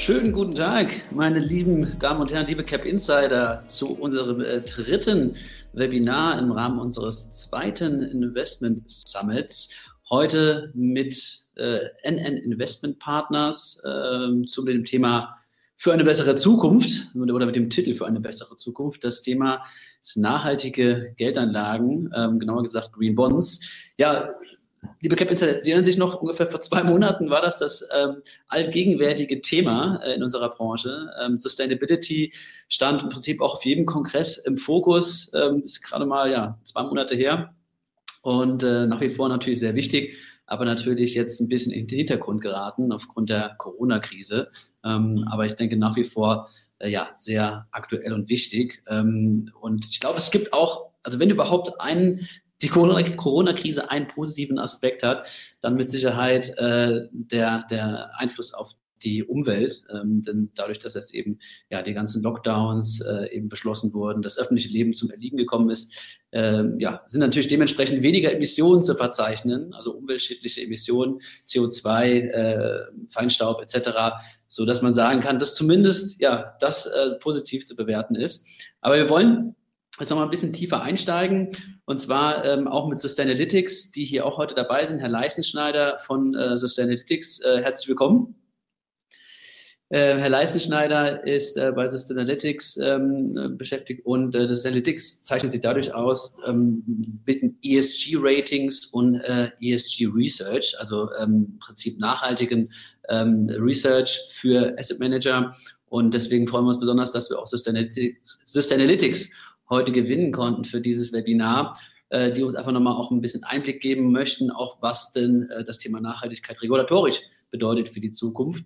Schönen guten Tag, meine lieben Damen und Herren, liebe Cap Insider, zu unserem äh, dritten Webinar im Rahmen unseres zweiten Investment Summits. Heute mit äh, NN Investment Partners äh, zu dem Thema für eine bessere Zukunft oder mit dem Titel für eine bessere Zukunft. Das Thema ist nachhaltige Geldanlagen, ähm, genauer gesagt Green Bonds. Ja, Liebe Cap Insider, Sie erinnern sich noch, ungefähr vor zwei Monaten war das das ähm, allgegenwärtige Thema äh, in unserer Branche. Ähm, Sustainability stand im Prinzip auch auf jedem Kongress im Fokus, ähm, ist gerade mal ja, zwei Monate her und äh, nach wie vor natürlich sehr wichtig, aber natürlich jetzt ein bisschen in den Hintergrund geraten aufgrund der Corona-Krise. Ähm, aber ich denke nach wie vor äh, ja sehr aktuell und wichtig. Ähm, und ich glaube, es gibt auch also wenn überhaupt einen die Corona-Krise einen positiven Aspekt hat, dann mit Sicherheit äh, der, der Einfluss auf die Umwelt, ähm, denn dadurch, dass jetzt eben ja die ganzen Lockdowns äh, eben beschlossen wurden, das öffentliche Leben zum Erliegen gekommen ist, äh, ja, sind natürlich dementsprechend weniger Emissionen zu verzeichnen, also umweltschädliche Emissionen, CO2, äh, Feinstaub etc., so dass man sagen kann, dass zumindest ja das äh, positiv zu bewerten ist. Aber wir wollen jetzt nochmal ein bisschen tiefer einsteigen und zwar ähm, auch mit Sustainalytics, die hier auch heute dabei sind. Herr Leistenschneider von äh, Sustainalytics, äh, herzlich willkommen. Äh, Herr Leistenschneider ist äh, bei Sustainalytics ähm, beschäftigt und äh, Sustainalytics zeichnet sich dadurch aus, ähm, mit ESG-Ratings und äh, ESG-Research, also ähm, im Prinzip nachhaltigen ähm, Research für Asset Manager. Und deswegen freuen wir uns besonders, dass wir auch Sustainalytics, Sustainalytics heute gewinnen konnten für dieses Webinar, äh, die uns einfach nochmal auch ein bisschen Einblick geben möchten, auch was denn äh, das Thema Nachhaltigkeit regulatorisch bedeutet für die Zukunft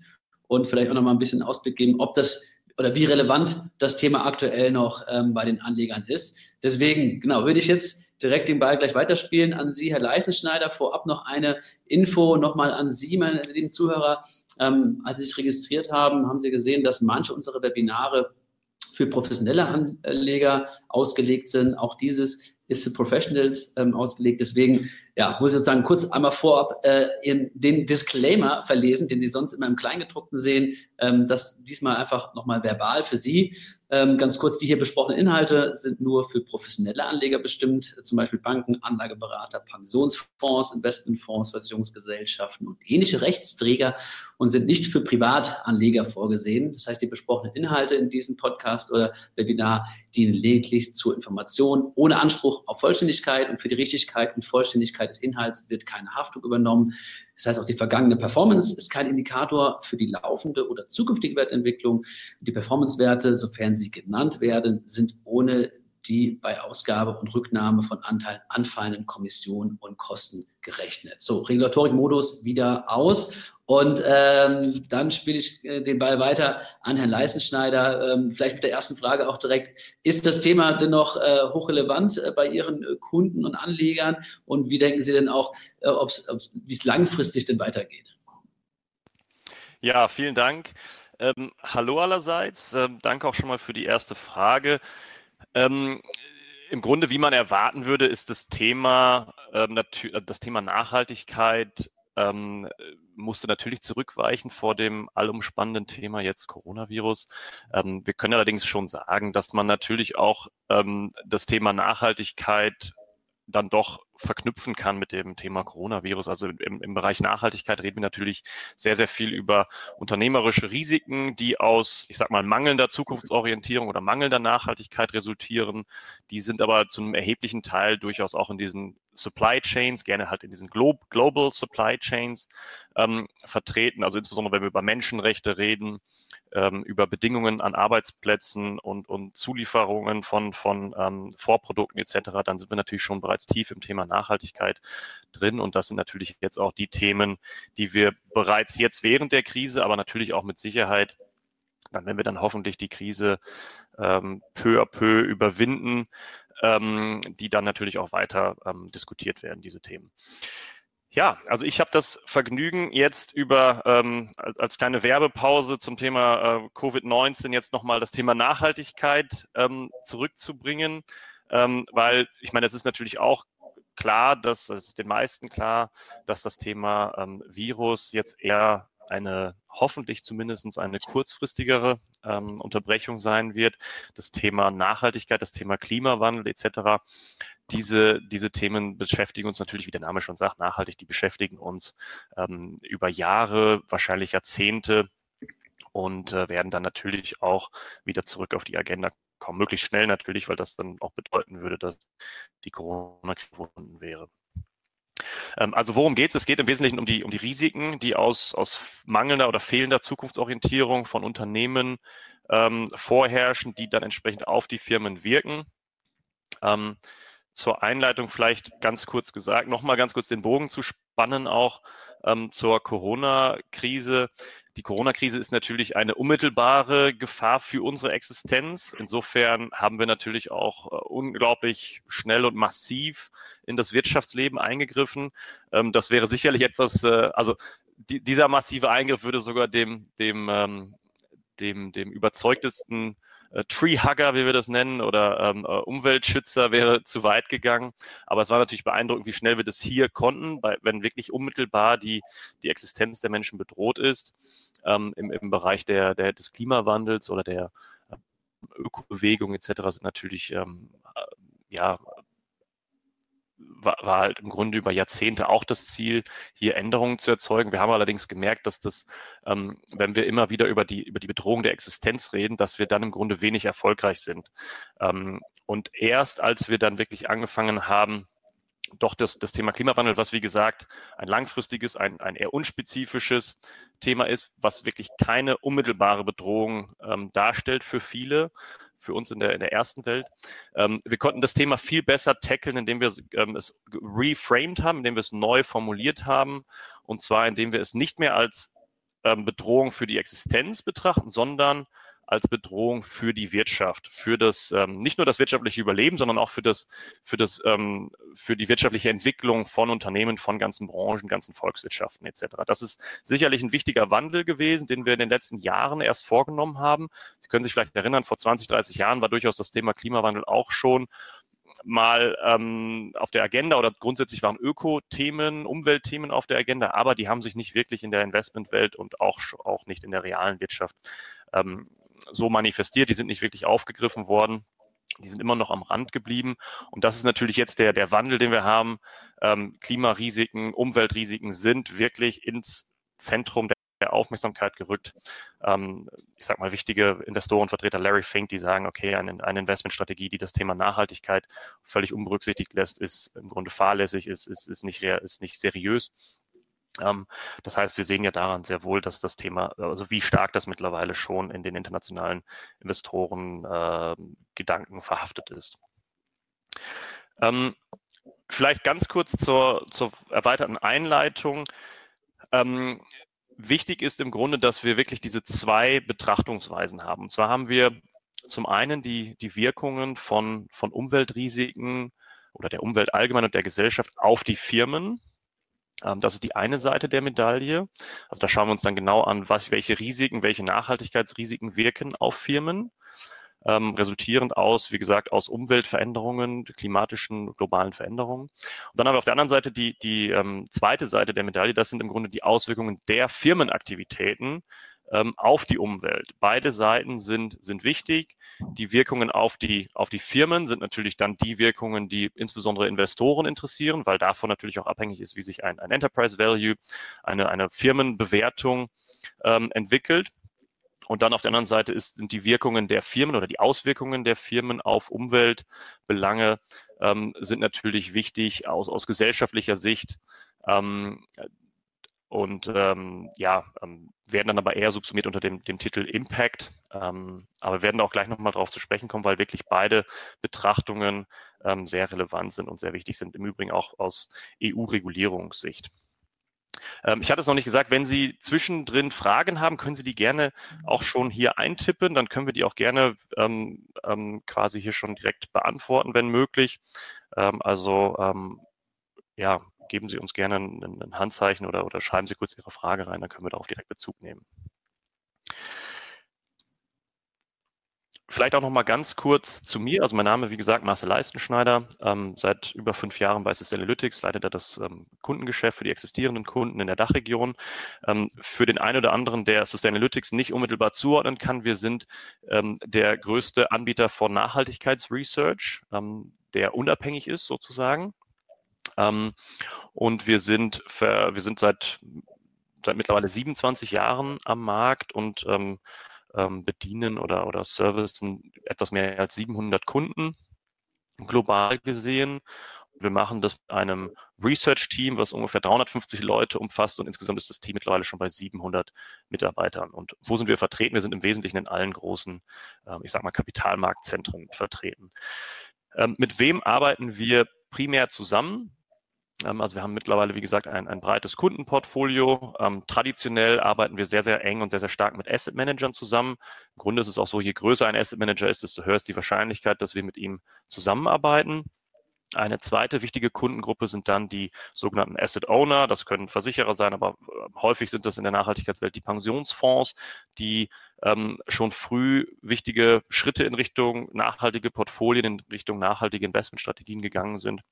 und vielleicht auch nochmal ein bisschen Ausblick geben, ob das oder wie relevant das Thema aktuell noch ähm, bei den Anlegern ist. Deswegen, genau, würde ich jetzt direkt den Ball gleich weiterspielen an Sie, Herr Leisenschneider. Vorab noch eine Info nochmal an Sie, meine lieben Zuhörer. Ähm, als Sie sich registriert haben, haben Sie gesehen, dass manche unserer Webinare für professionelle Anleger ausgelegt sind. Auch dieses ist für Professionals ähm, ausgelegt. Deswegen ja, muss ich sozusagen kurz einmal vorab äh, den Disclaimer verlesen, den Sie sonst immer im Kleingedruckten sehen. Ähm, das diesmal einfach nochmal verbal für Sie. Ähm, ganz kurz, die hier besprochenen Inhalte sind nur für professionelle Anleger bestimmt, zum Beispiel Banken, Anlageberater, Pensionsfonds, Investmentfonds, Versicherungsgesellschaften und ähnliche Rechtsträger und sind nicht für Privatanleger vorgesehen. Das heißt, die besprochenen Inhalte in diesem Podcast oder Webinar dienen lediglich zur Information ohne Anspruch auf Vollständigkeit und für die Richtigkeit und Vollständigkeit des Inhalts wird keine Haftung übernommen. Das heißt, auch die vergangene Performance ist kein Indikator für die laufende oder zukünftige Wertentwicklung. Die Performancewerte, sofern sie genannt werden, sind ohne die bei Ausgabe und Rücknahme von Anteilen anfallenden Kommissionen und Kosten gerechnet. So, Regulatorikmodus wieder aus. Und ähm, dann spiele ich äh, den Ball weiter an Herrn Leisenschneider. Ähm, vielleicht mit der ersten Frage auch direkt. Ist das Thema denn noch äh, hochrelevant äh, bei Ihren äh, Kunden und Anlegern? Und wie denken Sie denn auch, äh, wie es langfristig denn weitergeht? Ja, vielen Dank. Ähm, hallo allerseits. Ähm, danke auch schon mal für die erste Frage. Ähm, Im Grunde, wie man erwarten würde, ist das Thema, ähm, das Thema Nachhaltigkeit ähm, musste natürlich zurückweichen vor dem allumspannenden Thema jetzt Coronavirus. Ähm, wir können allerdings schon sagen, dass man natürlich auch ähm, das Thema Nachhaltigkeit dann doch verknüpfen kann mit dem Thema Coronavirus. Also im, im, Bereich Nachhaltigkeit reden wir natürlich sehr, sehr viel über unternehmerische Risiken, die aus, ich sag mal, mangelnder Zukunftsorientierung oder mangelnder Nachhaltigkeit resultieren. Die sind aber zu einem erheblichen Teil durchaus auch in diesen Supply Chains, gerne halt in diesen Glo Global Supply Chains ähm, vertreten. Also insbesondere, wenn wir über Menschenrechte reden, ähm, über Bedingungen an Arbeitsplätzen und, und Zulieferungen von, von ähm, Vorprodukten etc., dann sind wir natürlich schon bereits tief im Thema Nachhaltigkeit drin. Und das sind natürlich jetzt auch die Themen, die wir bereits jetzt während der Krise, aber natürlich auch mit Sicherheit dann, wenn wir dann hoffentlich die Krise ähm, peu à peu überwinden, ähm, die dann natürlich auch weiter ähm, diskutiert werden, diese Themen. Ja, also ich habe das Vergnügen, jetzt über ähm, als kleine Werbepause zum Thema äh, Covid-19 jetzt nochmal das Thema Nachhaltigkeit ähm, zurückzubringen, ähm, weil ich meine, es ist natürlich auch klar, dass es den meisten klar, dass das Thema ähm, Virus jetzt eher eine hoffentlich zumindest eine kurzfristigere ähm, Unterbrechung sein wird. Das Thema Nachhaltigkeit, das Thema Klimawandel etc. Diese, diese Themen beschäftigen uns natürlich, wie der Name schon sagt, nachhaltig. Die beschäftigen uns ähm, über Jahre, wahrscheinlich Jahrzehnte und äh, werden dann natürlich auch wieder zurück auf die Agenda kommen. Möglichst schnell natürlich, weil das dann auch bedeuten würde, dass die Corona-Krise wäre. Ähm, also worum geht es? Es geht im Wesentlichen um die, um die Risiken, die aus, aus mangelnder oder fehlender Zukunftsorientierung von Unternehmen ähm, vorherrschen, die dann entsprechend auf die Firmen wirken. Ähm, zur Einleitung vielleicht ganz kurz gesagt, nochmal ganz kurz den Bogen zu spannen, auch ähm, zur Corona-Krise. Die Corona-Krise ist natürlich eine unmittelbare Gefahr für unsere Existenz. Insofern haben wir natürlich auch äh, unglaublich schnell und massiv in das Wirtschaftsleben eingegriffen. Ähm, das wäre sicherlich etwas, äh, also die, dieser massive Eingriff würde sogar dem, dem, ähm, dem, dem überzeugtesten äh, Treehugger, wie wir das nennen, oder ähm, äh, Umweltschützer wäre zu weit gegangen. Aber es war natürlich beeindruckend, wie schnell wir das hier konnten, bei, wenn wirklich unmittelbar die, die Existenz der Menschen bedroht ist ähm, im, im Bereich der, der, des Klimawandels oder der äh, Ökobewegung etc. sind natürlich ähm, äh, ja war, war halt im Grunde über Jahrzehnte auch das Ziel, hier Änderungen zu erzeugen. Wir haben allerdings gemerkt, dass das, ähm, wenn wir immer wieder über die, über die Bedrohung der Existenz reden, dass wir dann im Grunde wenig erfolgreich sind. Ähm, und erst als wir dann wirklich angefangen haben, doch das, das Thema Klimawandel, was wie gesagt ein langfristiges, ein, ein eher unspezifisches Thema ist, was wirklich keine unmittelbare Bedrohung ähm, darstellt für viele, für uns in der, in der ersten Welt. Ähm, wir konnten das Thema viel besser tackeln, indem wir ähm, es reframed haben, indem wir es neu formuliert haben, und zwar indem wir es nicht mehr als ähm, Bedrohung für die Existenz betrachten, sondern als Bedrohung für die Wirtschaft, für das ähm, nicht nur das wirtschaftliche Überleben, sondern auch für das für das ähm, für die wirtschaftliche Entwicklung von Unternehmen, von ganzen Branchen, ganzen Volkswirtschaften etc. Das ist sicherlich ein wichtiger Wandel gewesen, den wir in den letzten Jahren erst vorgenommen haben. Sie können sich vielleicht erinnern, vor 20, 30 Jahren war durchaus das Thema Klimawandel auch schon mal ähm, auf der Agenda oder grundsätzlich waren Öko-Themen, Umweltthemen auf der Agenda, aber die haben sich nicht wirklich in der Investmentwelt und auch, auch nicht in der realen Wirtschaft ähm, so manifestiert. Die sind nicht wirklich aufgegriffen worden. Die sind immer noch am Rand geblieben. Und das ist natürlich jetzt der, der Wandel, den wir haben. Ähm, Klimarisiken, Umweltrisiken sind wirklich ins Zentrum der Aufmerksamkeit gerückt. Ähm, ich sage mal, wichtige Investorenvertreter Larry Fink, die sagen, okay, eine, eine Investmentstrategie, die das Thema Nachhaltigkeit völlig unberücksichtigt lässt, ist im Grunde fahrlässig, ist, ist, ist, nicht, ist nicht seriös. Ähm, das heißt, wir sehen ja daran sehr wohl, dass das Thema, also wie stark das mittlerweile schon in den internationalen Investoren äh, Gedanken verhaftet ist. Ähm, vielleicht ganz kurz zur, zur erweiterten Einleitung. Ähm, wichtig ist im Grunde, dass wir wirklich diese zwei Betrachtungsweisen haben. Und zwar haben wir zum einen die, die Wirkungen von, von Umweltrisiken oder der Umwelt allgemein und der Gesellschaft auf die Firmen. Ähm, das ist die eine Seite der Medaille. Also da schauen wir uns dann genau an, was, welche Risiken, welche Nachhaltigkeitsrisiken wirken auf Firmen, ähm, resultierend aus, wie gesagt, aus Umweltveränderungen, klimatischen, globalen Veränderungen. Und dann haben wir auf der anderen Seite die, die ähm, zweite Seite der Medaille. Das sind im Grunde die Auswirkungen der Firmenaktivitäten ähm, auf die Umwelt. Beide Seiten sind, sind wichtig. Die Wirkungen auf die, auf die Firmen sind natürlich dann die Wirkungen, die insbesondere Investoren interessieren, weil davon natürlich auch abhängig ist, wie sich ein, ein Enterprise Value, eine, eine Firmenbewertung ähm, entwickelt. Und dann auf der anderen Seite ist, sind die Wirkungen der Firmen oder die Auswirkungen der Firmen auf Umweltbelange ähm, sind natürlich wichtig aus, aus gesellschaftlicher Sicht. Ähm, und ähm, ja, ähm, werden dann aber eher subsumiert unter dem, dem Titel Impact. Ähm, aber werden auch gleich nochmal darauf zu sprechen kommen, weil wirklich beide Betrachtungen ähm, sehr relevant sind und sehr wichtig sind, im Übrigen auch aus EU-Regulierungssicht. Ähm, ich hatte es noch nicht gesagt, wenn Sie zwischendrin Fragen haben, können Sie die gerne auch schon hier eintippen. Dann können wir die auch gerne ähm, ähm, quasi hier schon direkt beantworten, wenn möglich. Ähm, also ähm, ja, geben Sie uns gerne ein, ein Handzeichen oder, oder schreiben Sie kurz Ihre Frage rein, dann können wir darauf direkt Bezug nehmen. Vielleicht auch noch mal ganz kurz zu mir. Also mein Name, wie gesagt, Marcel Leistenschneider. Ähm, seit über fünf Jahren bei Sustainalytics leitet er das ähm, Kundengeschäft für die existierenden Kunden in der Dachregion. Ähm, für den einen oder anderen, der Sustainalytics nicht unmittelbar zuordnen kann, wir sind ähm, der größte Anbieter von Nachhaltigkeitsresearch, ähm, der unabhängig ist sozusagen. Ähm, und wir sind, wir sind seit, seit mittlerweile 27 Jahren am Markt und ähm, bedienen oder, oder servicen etwas mehr als 700 Kunden global gesehen. Wir machen das mit einem Research-Team, was ungefähr 350 Leute umfasst und insgesamt ist das Team mittlerweile schon bei 700 Mitarbeitern. Und wo sind wir vertreten? Wir sind im Wesentlichen in allen großen, ähm, ich sag mal, Kapitalmarktzentren vertreten. Ähm, mit wem arbeiten wir primär zusammen? Ähm, also wir haben mittlerweile, wie gesagt, ein, ein breites Kundenportfolio. Ähm, traditionell arbeiten wir sehr, sehr eng und sehr, sehr stark mit Asset Managern zusammen. Im Grunde ist es auch so, je größer ein Asset Manager ist, desto höher ist die Wahrscheinlichkeit, dass wir mit ihm zusammenarbeiten. Eine zweite wichtige Kundengruppe sind dann die sogenannten Asset Owner. Das können Versicherer sein, aber äh, häufig sind das in der Nachhaltigkeitswelt die Pensionsfonds, die ähm, schon früh wichtige Schritte in Richtung nachhaltige Portfolien, in Richtung nachhaltige Investmentstrategien gegangen sind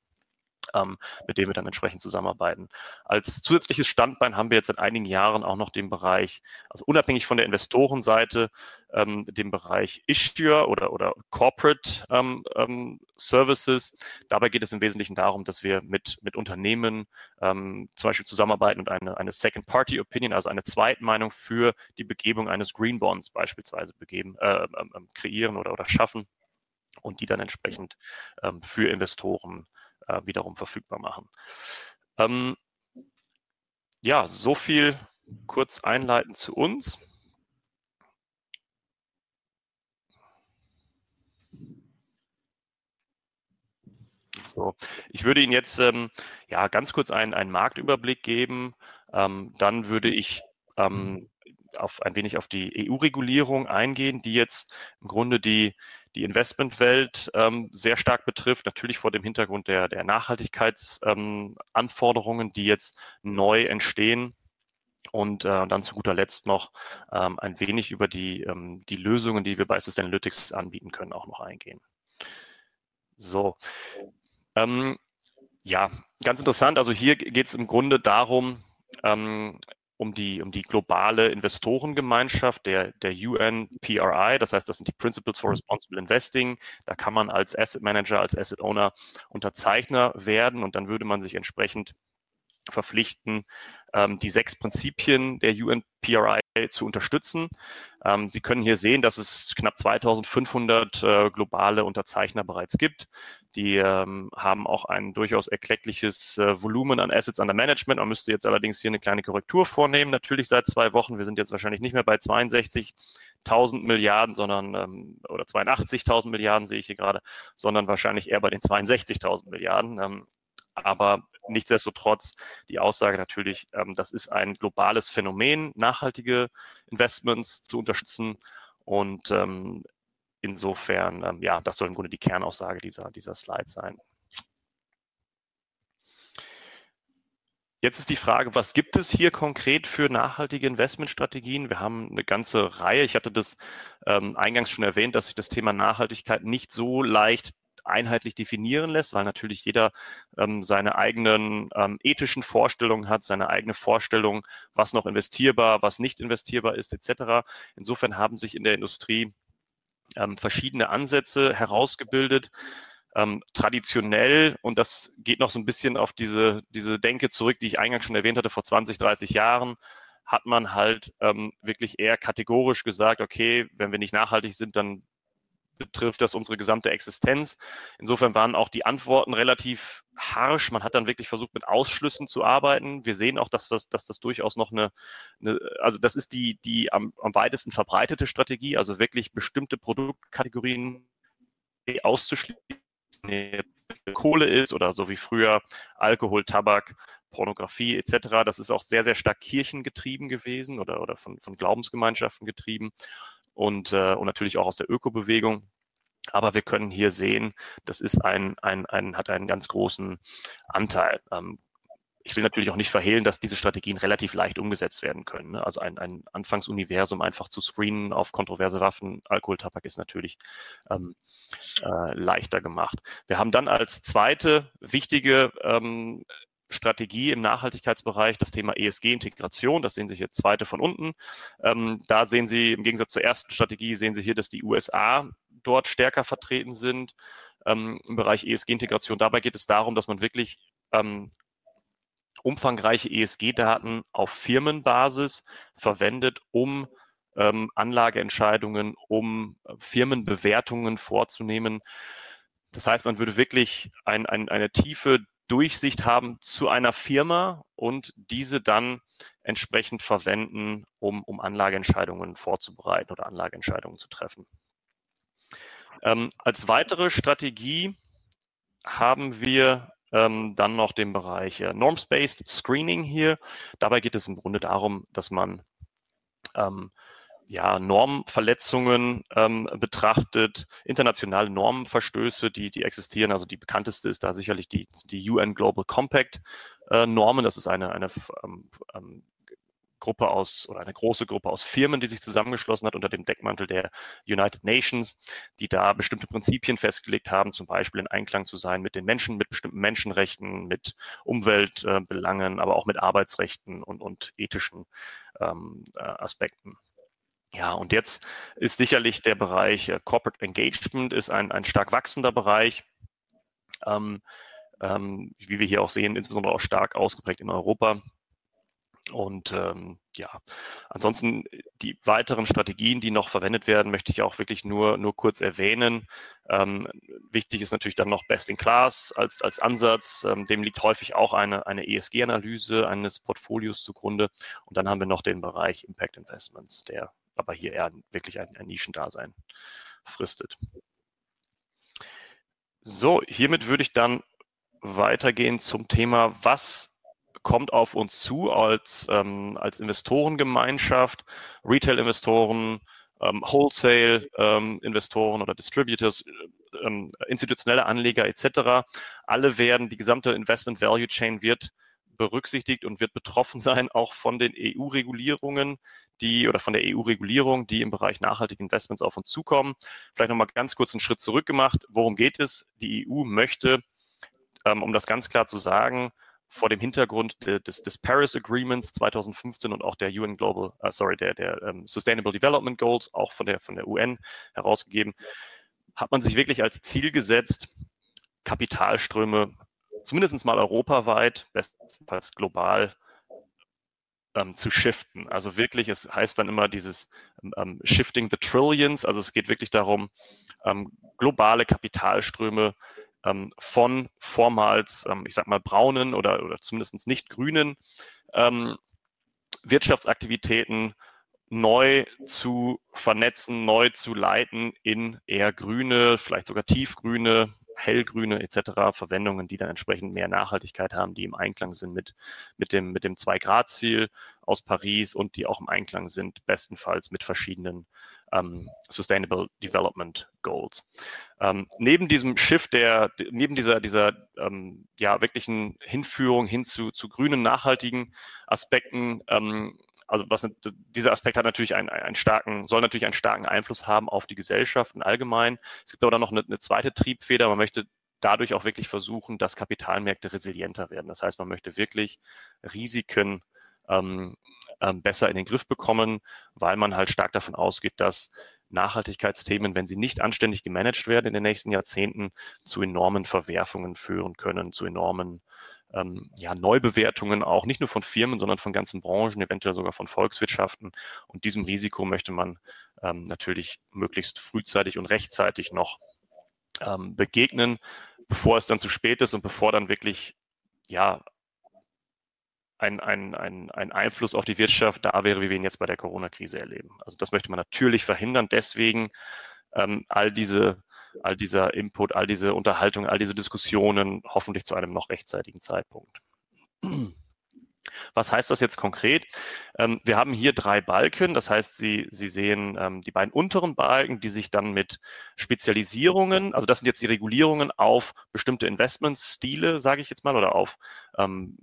ähm, mit dem wir dann entsprechend zusammenarbeiten. Als zusätzliches Standbein haben wir jetzt seit einigen Jahren auch noch den Bereich, also unabhängig von der Investorenseite, ähm, den Bereich Issuer oder, oder Corporate ähm, ähm, Services. Dabei geht es im Wesentlichen darum, dass wir mit, mit Unternehmen ähm, zum Beispiel zusammenarbeiten und eine, eine Second-Party-Opinion, also eine Zweitmeinung für die Begebung eines Green Bonds beispielsweise begeben, äh, ähm, kreieren oder, oder schaffen und die dann entsprechend für Investoren äh, wiederum verfügbar machen. Ähm, ja, so viel kurz einleitend zu uns. So, ich würde Ihnen jetzt ähm, ja ganz kurz einen, einen Marktüberblick geben. Ähm, dann würde ich ähm, auf ein wenig auf die EU-Regulierung eingehen, die jetzt im Grunde die die Investmentwelt ähm, sehr stark betrifft, natürlich vor dem Hintergrund der, der Nachhaltigkeitsanforderungen, ähm, die jetzt neu entstehen. Und äh, dann zu guter Letzt noch ähm, ein wenig über die, ähm, die Lösungen, die wir bei Sustainalytics anbieten können, auch noch eingehen. So. Ähm, ja, ganz interessant. Also hier geht es im Grunde darum, ähm, um die, um die globale Investorengemeinschaft der, der UNPRI. Das heißt, das sind die Principles for Responsible Investing. Da kann man als Asset Manager, als Asset Owner Unterzeichner werden und dann würde man sich entsprechend verpflichten, ähm, die sechs Prinzipien der UNPRI zu unterstützen. Ähm, Sie können hier sehen, dass es knapp 2500 äh, globale Unterzeichner bereits gibt. Die ähm, haben auch ein durchaus erkleckliches äh, Volumen an Assets under Management. Man müsste jetzt allerdings hier eine kleine Korrektur vornehmen. Natürlich seit zwei Wochen. Wir sind jetzt wahrscheinlich nicht mehr bei 62.000 Milliarden, sondern oder 82.000 Milliarden sehe ich hier gerade, sondern wahrscheinlich eher bei den 62.000 Milliarden. Aber nichtsdestotrotz die Aussage natürlich, ähm, das ist ein globales Phänomen, nachhaltige Investments zu unterstützen. Und ähm, insofern, ähm, ja, das soll im Grunde die Kernaussage dieser, dieser Slide sein. Jetzt ist die Frage, was gibt es hier konkret für nachhaltige Investmentstrategien? Wir haben eine ganze Reihe. Ich hatte das ähm, eingangs schon erwähnt, dass sich das Thema Nachhaltigkeit nicht so leicht einheitlich definieren lässt, weil natürlich jeder ähm, seine eigenen ähm, ethischen Vorstellungen hat, seine eigene Vorstellung, was noch investierbar, was nicht investierbar ist, etc. Insofern haben sich in der Industrie ähm, verschiedene Ansätze herausgebildet. Ähm, traditionell, und das geht noch so ein bisschen auf diese, diese Denke zurück, die ich eingangs schon erwähnt hatte, vor 20, 30 Jahren, hat man halt ähm, wirklich eher kategorisch gesagt, okay, wenn wir nicht nachhaltig sind, dann betrifft das unsere gesamte Existenz. Insofern waren auch die Antworten relativ harsch. Man hat dann wirklich versucht, mit Ausschlüssen zu arbeiten. Wir sehen auch, dass, dass, dass das durchaus noch eine, eine, also das ist die, die am, am weitesten verbreitete Strategie, also wirklich bestimmte Produktkategorien auszuschließen. Kohle ist oder so wie früher Alkohol, Tabak, Pornografie etc. Das ist auch sehr, sehr stark kirchengetrieben gewesen oder, oder von, von Glaubensgemeinschaften getrieben und, äh, und natürlich auch aus der Ökobewegung. Aber wir können hier sehen, das ist ein, ein, ein, hat einen ganz großen Anteil. Ähm, ich will natürlich auch nicht verhehlen, dass diese Strategien relativ leicht umgesetzt werden können. Ne? Also ein, ein Anfangsuniversum einfach zu screenen auf kontroverse Waffen, Alkohol, Tabak ist natürlich ähm, äh, leichter gemacht. Wir haben dann als zweite wichtige ähm, Strategie im Nachhaltigkeitsbereich das Thema ESG-Integration. Das sehen Sie hier zweite von unten. Ähm, da sehen Sie im Gegensatz zur ersten Strategie, sehen Sie hier, dass die USA dort stärker vertreten sind ähm, im Bereich ESG-Integration. Dabei geht es darum, dass man wirklich ähm, umfangreiche ESG-Daten auf Firmenbasis verwendet, um ähm, Anlageentscheidungen, um äh, Firmenbewertungen vorzunehmen. Das heißt, man würde wirklich ein, ein, eine tiefe Durchsicht haben zu einer Firma und diese dann entsprechend verwenden, um, um Anlageentscheidungen vorzubereiten oder Anlageentscheidungen zu treffen. Ähm, als weitere Strategie haben wir ähm, dann noch den Bereich äh, Norms-Based Screening hier. Dabei geht es im Grunde darum, dass man ähm, ja, Normverletzungen ähm, betrachtet, internationale Normenverstöße, die, die existieren. Also die bekannteste ist da sicherlich die, die UN Global Compact äh, Normen. Das ist eine, eine ähm, ähm, Gruppe aus oder eine große Gruppe aus Firmen, die sich zusammengeschlossen hat unter dem Deckmantel der United Nations, die da bestimmte Prinzipien festgelegt haben, zum Beispiel in Einklang zu sein mit den Menschen, mit bestimmten Menschenrechten, mit Umweltbelangen, aber auch mit Arbeitsrechten und, und ethischen ähm, äh, Aspekten. Ja, und jetzt ist sicherlich der Bereich äh, Corporate Engagement ist ein, ein stark wachsender Bereich. Ähm, ähm, wie wir hier auch sehen, insbesondere auch stark ausgeprägt in Europa. Und ähm, ja, ansonsten äh, die weiteren Strategien, die noch verwendet werden, möchte ich auch wirklich nur, nur kurz erwähnen. Ähm, wichtig ist natürlich dann noch Best in Class als, als Ansatz. Ähm, dem liegt häufig auch eine, eine ESG-Analyse eines Portfolios zugrunde. Und dann haben wir noch den Bereich Impact Investments, der aber hier eher wirklich ein, ein Nischendasein fristet. So, hiermit würde ich dann weitergehen zum Thema, was kommt auf uns zu als, ähm, als Investorengemeinschaft, Retail-Investoren, ähm, Wholesale-Investoren ähm, oder Distributors, äh, ähm, institutionelle Anleger etc. Alle werden, die gesamte Investment Value Chain wird berücksichtigt und wird betroffen sein, auch von den EU-Regulierungen, die oder von der EU-Regulierung, die im Bereich nachhaltige Investments auf uns zukommen. Vielleicht nochmal ganz kurz einen Schritt zurück gemacht. Worum geht es? Die EU möchte, ähm, um das ganz klar zu sagen, vor dem Hintergrund des, des, Paris Agreements 2015 und auch der UN Global, uh, sorry, der, der um, Sustainable Development Goals, auch von der, von der UN herausgegeben, hat man sich wirklich als Ziel gesetzt, Kapitalströme zumindest mal europaweit, bestenfalls global ähm, zu shiften. Also wirklich, es heißt dann immer dieses ähm, Shifting the Trillions, also es geht wirklich darum, ähm, globale Kapitalströme ähm, von vormals, ähm, ich sag mal, braunen oder, oder zumindest nicht grünen ähm, Wirtschaftsaktivitäten neu zu vernetzen, neu zu leiten in eher grüne, vielleicht sogar tiefgrüne, hellgrüne etc. Verwendungen, die dann entsprechend mehr Nachhaltigkeit haben, die im Einklang sind mit, mit dem, mit dem Zwei-Grad-Ziel aus Paris und die auch im Einklang sind, bestenfalls mit verschiedenen ähm, Sustainable Development Goals. Ähm, neben diesem Shift der, neben dieser, dieser ähm, ja, wirklichen Hinführung hin zu, zu grünen, nachhaltigen Aspekten, ähm, also was, dieser Aspekt hat natürlich einen, einen starken, soll natürlich einen starken Einfluss haben auf die Gesellschaft im Allgemeinen. Es gibt aber dann noch eine, eine zweite Triebfeder. Man möchte dadurch auch wirklich versuchen, dass Kapitalmärkte resilienter werden. Das heißt, man möchte wirklich Risiken ähm, ähm, besser in den Griff bekommen, weil man halt stark davon ausgeht, dass Nachhaltigkeitsthemen, wenn sie nicht anständig gemanagt werden in den nächsten Jahrzehnten, zu enormen Verwerfungen führen können, zu enormen ähm, ja, Neubewertungen auch, nicht nur von Firmen, sondern von ganzen Branchen, eventuell sogar von Volkswirtschaften. Und diesem Risiko möchte man ähm, natürlich möglichst frühzeitig und rechtzeitig noch ähm, begegnen, bevor es dann zu spät ist und bevor dann wirklich ja, ein, ein, ein, ein Einfluss auf die Wirtschaft da wäre, wie wir ihn jetzt bei der Corona-Krise erleben. Also das möchte man natürlich verhindern. Deswegen ähm, all diese all dieser Input, all diese Unterhaltung, all diese Diskussionen hoffentlich zu einem noch rechtzeitigen Zeitpunkt. Was heißt das jetzt konkret? Ähm, wir haben hier drei Balken. Das heißt, Sie, Sie sehen ähm, die beiden unteren Balken, die sich dann mit Spezialisierungen, also das sind jetzt die Regulierungen auf bestimmte Investmentstile, sage ich jetzt mal, oder auf ähm,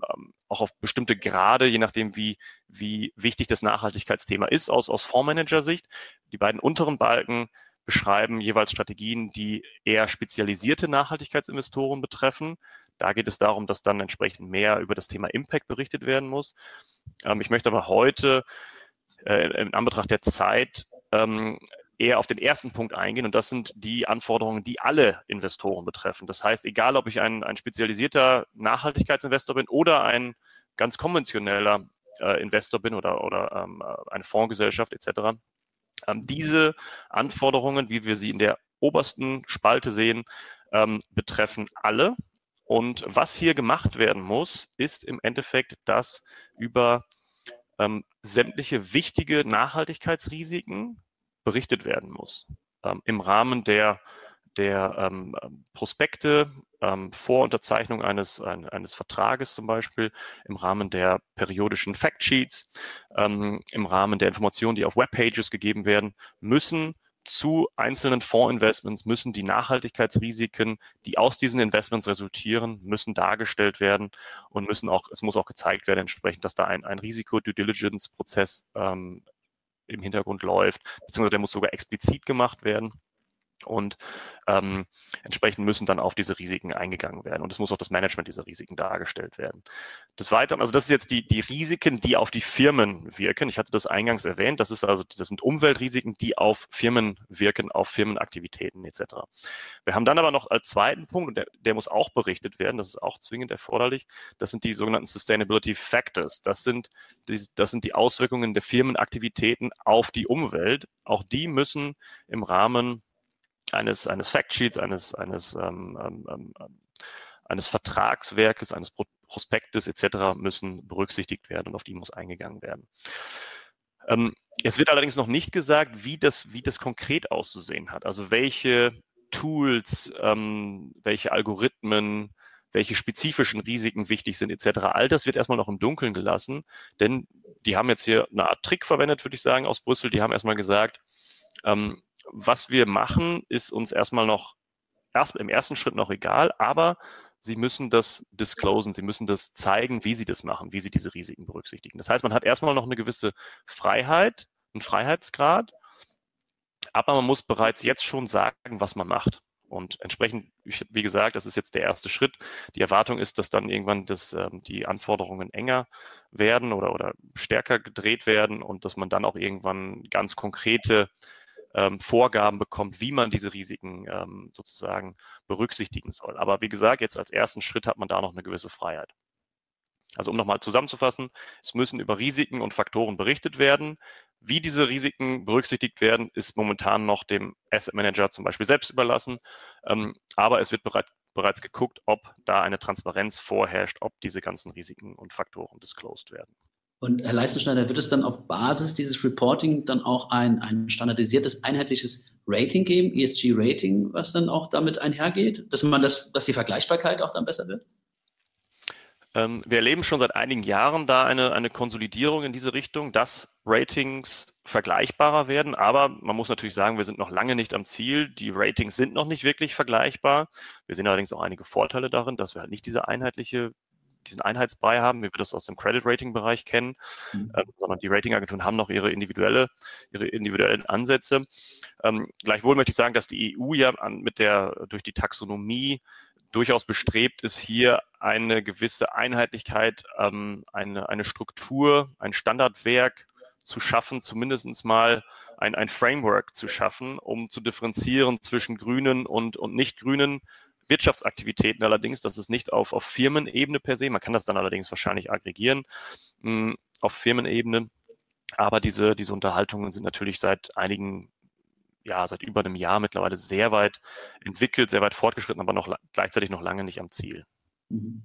auch auf bestimmte Grade, je nachdem, wie, wie wichtig das Nachhaltigkeitsthema ist aus, aus Fondsmanager-Sicht. Die beiden unteren Balken beschreiben jeweils Strategien, die eher spezialisierte Nachhaltigkeitsinvestoren betreffen. Da geht es darum, dass dann entsprechend mehr über das Thema Impact berichtet werden muss. Ähm, ich möchte aber heute äh, in Anbetracht der Zeit ähm, eher auf den ersten Punkt eingehen und das sind die Anforderungen, die alle Investoren betreffen. Das heißt, egal ob ich ein, ein spezialisierter Nachhaltigkeitsinvestor bin oder ein ganz konventioneller äh, Investor bin oder, oder ähm, eine Fondsgesellschaft etc., diese Anforderungen, wie wir sie in der obersten Spalte sehen, ähm, betreffen alle. Und was hier gemacht werden muss, ist im Endeffekt, dass über ähm, sämtliche wichtige Nachhaltigkeitsrisiken berichtet werden muss. Ähm, Im Rahmen der der ähm, Prospekte ähm, vor Unterzeichnung eines, ein, eines Vertrages zum Beispiel, im Rahmen der periodischen Factsheets, ähm, im Rahmen der Informationen, die auf Webpages gegeben werden, müssen zu einzelnen Fondsinvestments müssen die Nachhaltigkeitsrisiken, die aus diesen Investments resultieren, müssen dargestellt werden und müssen auch, es muss auch gezeigt werden entsprechend, dass da ein, ein Risiko-Due Diligence-Prozess ähm, im Hintergrund läuft, beziehungsweise der muss sogar explizit gemacht werden. Und ähm, entsprechend müssen dann auf diese Risiken eingegangen werden. Und es muss auch das Management dieser Risiken dargestellt werden. Des Weiteren, also das ist jetzt die, die Risiken, die auf die Firmen wirken. Ich hatte das eingangs erwähnt. Das ist also, das sind Umweltrisiken, die auf Firmen wirken, auf Firmenaktivitäten etc. Wir haben dann aber noch als zweiten Punkt, und der, der muss auch berichtet werden, das ist auch zwingend erforderlich, das sind die sogenannten Sustainability Factors. Das sind die, das sind die Auswirkungen der Firmenaktivitäten auf die Umwelt. Auch die müssen im Rahmen eines, eines Factsheets, eines, eines, ähm, ähm, ähm, eines Vertragswerkes, eines Prospektes etc. müssen berücksichtigt werden und auf die muss eingegangen werden. Ähm, es wird allerdings noch nicht gesagt, wie das, wie das konkret auszusehen hat. Also welche Tools, ähm, welche Algorithmen, welche spezifischen Risiken wichtig sind etc. All das wird erstmal noch im Dunkeln gelassen, denn die haben jetzt hier eine Art Trick verwendet, würde ich sagen, aus Brüssel. Die haben erstmal gesagt, ähm, was wir machen, ist uns erstmal noch erst im ersten Schritt noch egal, aber Sie müssen das disclosen, Sie müssen das zeigen, wie Sie das machen, wie Sie diese Risiken berücksichtigen. Das heißt, man hat erstmal noch eine gewisse Freiheit, einen Freiheitsgrad, aber man muss bereits jetzt schon sagen, was man macht. Und entsprechend, wie gesagt, das ist jetzt der erste Schritt. Die Erwartung ist, dass dann irgendwann das, ähm, die Anforderungen enger werden oder, oder stärker gedreht werden und dass man dann auch irgendwann ganz konkrete ähm, Vorgaben bekommt, wie man diese Risiken ähm, sozusagen berücksichtigen soll. Aber wie gesagt, jetzt als ersten Schritt hat man da noch eine gewisse Freiheit. Also um nochmal zusammenzufassen, es müssen über Risiken und Faktoren berichtet werden. Wie diese Risiken berücksichtigt werden, ist momentan noch dem Asset Manager zum Beispiel selbst überlassen. Ähm, aber es wird bereit, bereits geguckt, ob da eine Transparenz vorherrscht, ob diese ganzen Risiken und Faktoren disclosed werden. Und Herr Leistenschneider, wird es dann auf Basis dieses Reporting dann auch ein, ein standardisiertes, einheitliches Rating geben, ESG-Rating, was dann auch damit einhergeht, dass man das, dass die Vergleichbarkeit auch dann besser wird? Ähm, wir erleben schon seit einigen Jahren da eine, eine Konsolidierung in diese Richtung, dass Ratings vergleichbarer werden. Aber man muss natürlich sagen, wir sind noch lange nicht am Ziel. Die Ratings sind noch nicht wirklich vergleichbar. Wir sehen allerdings auch einige Vorteile darin, dass wir halt nicht diese einheitliche diesen Einheitsbrei haben, wie wir das aus dem Credit Rating Bereich kennen, mhm. äh, sondern die Ratingagenturen haben noch ihre individuelle, ihre individuellen Ansätze. Ähm, gleichwohl möchte ich sagen, dass die EU ja an, mit der durch die Taxonomie durchaus bestrebt ist, hier eine gewisse Einheitlichkeit, ähm, eine, eine Struktur, ein Standardwerk zu schaffen, zumindest mal ein, ein Framework zu schaffen, um zu differenzieren zwischen grünen und, und nicht grünen Wirtschaftsaktivitäten allerdings, das ist nicht auf, auf Firmenebene per se, man kann das dann allerdings wahrscheinlich aggregieren mh, hm, auf Firmenebene, aber diese, diese Unterhaltungen sind natürlich seit einigen ja, seit über einem Jahr mittlerweile sehr weit entwickelt, sehr weit fortgeschritten, aber noch gleichzeitig noch lange nicht am Ziel. Mhm.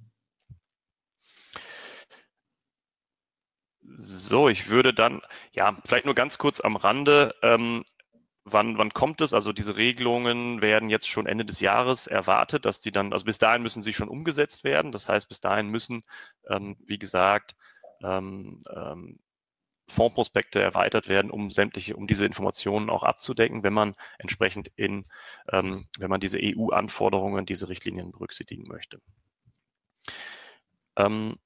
So, ich würde dann, ja, vielleicht nur ganz kurz am Rande. Ähm, Wann, wann kommt es? Also diese Regelungen werden jetzt schon Ende des Jahres erwartet, dass die dann, also bis dahin müssen sie schon umgesetzt werden. Das heißt, bis dahin müssen, ähm, wie gesagt, ähm, ähm, Fondsprospekte erweitert werden, um sämtliche, um diese Informationen auch abzudecken, wenn man entsprechend in, ähm, wenn man diese EU-Anforderungen, diese Richtlinien berücksichtigen möchte. Ähm,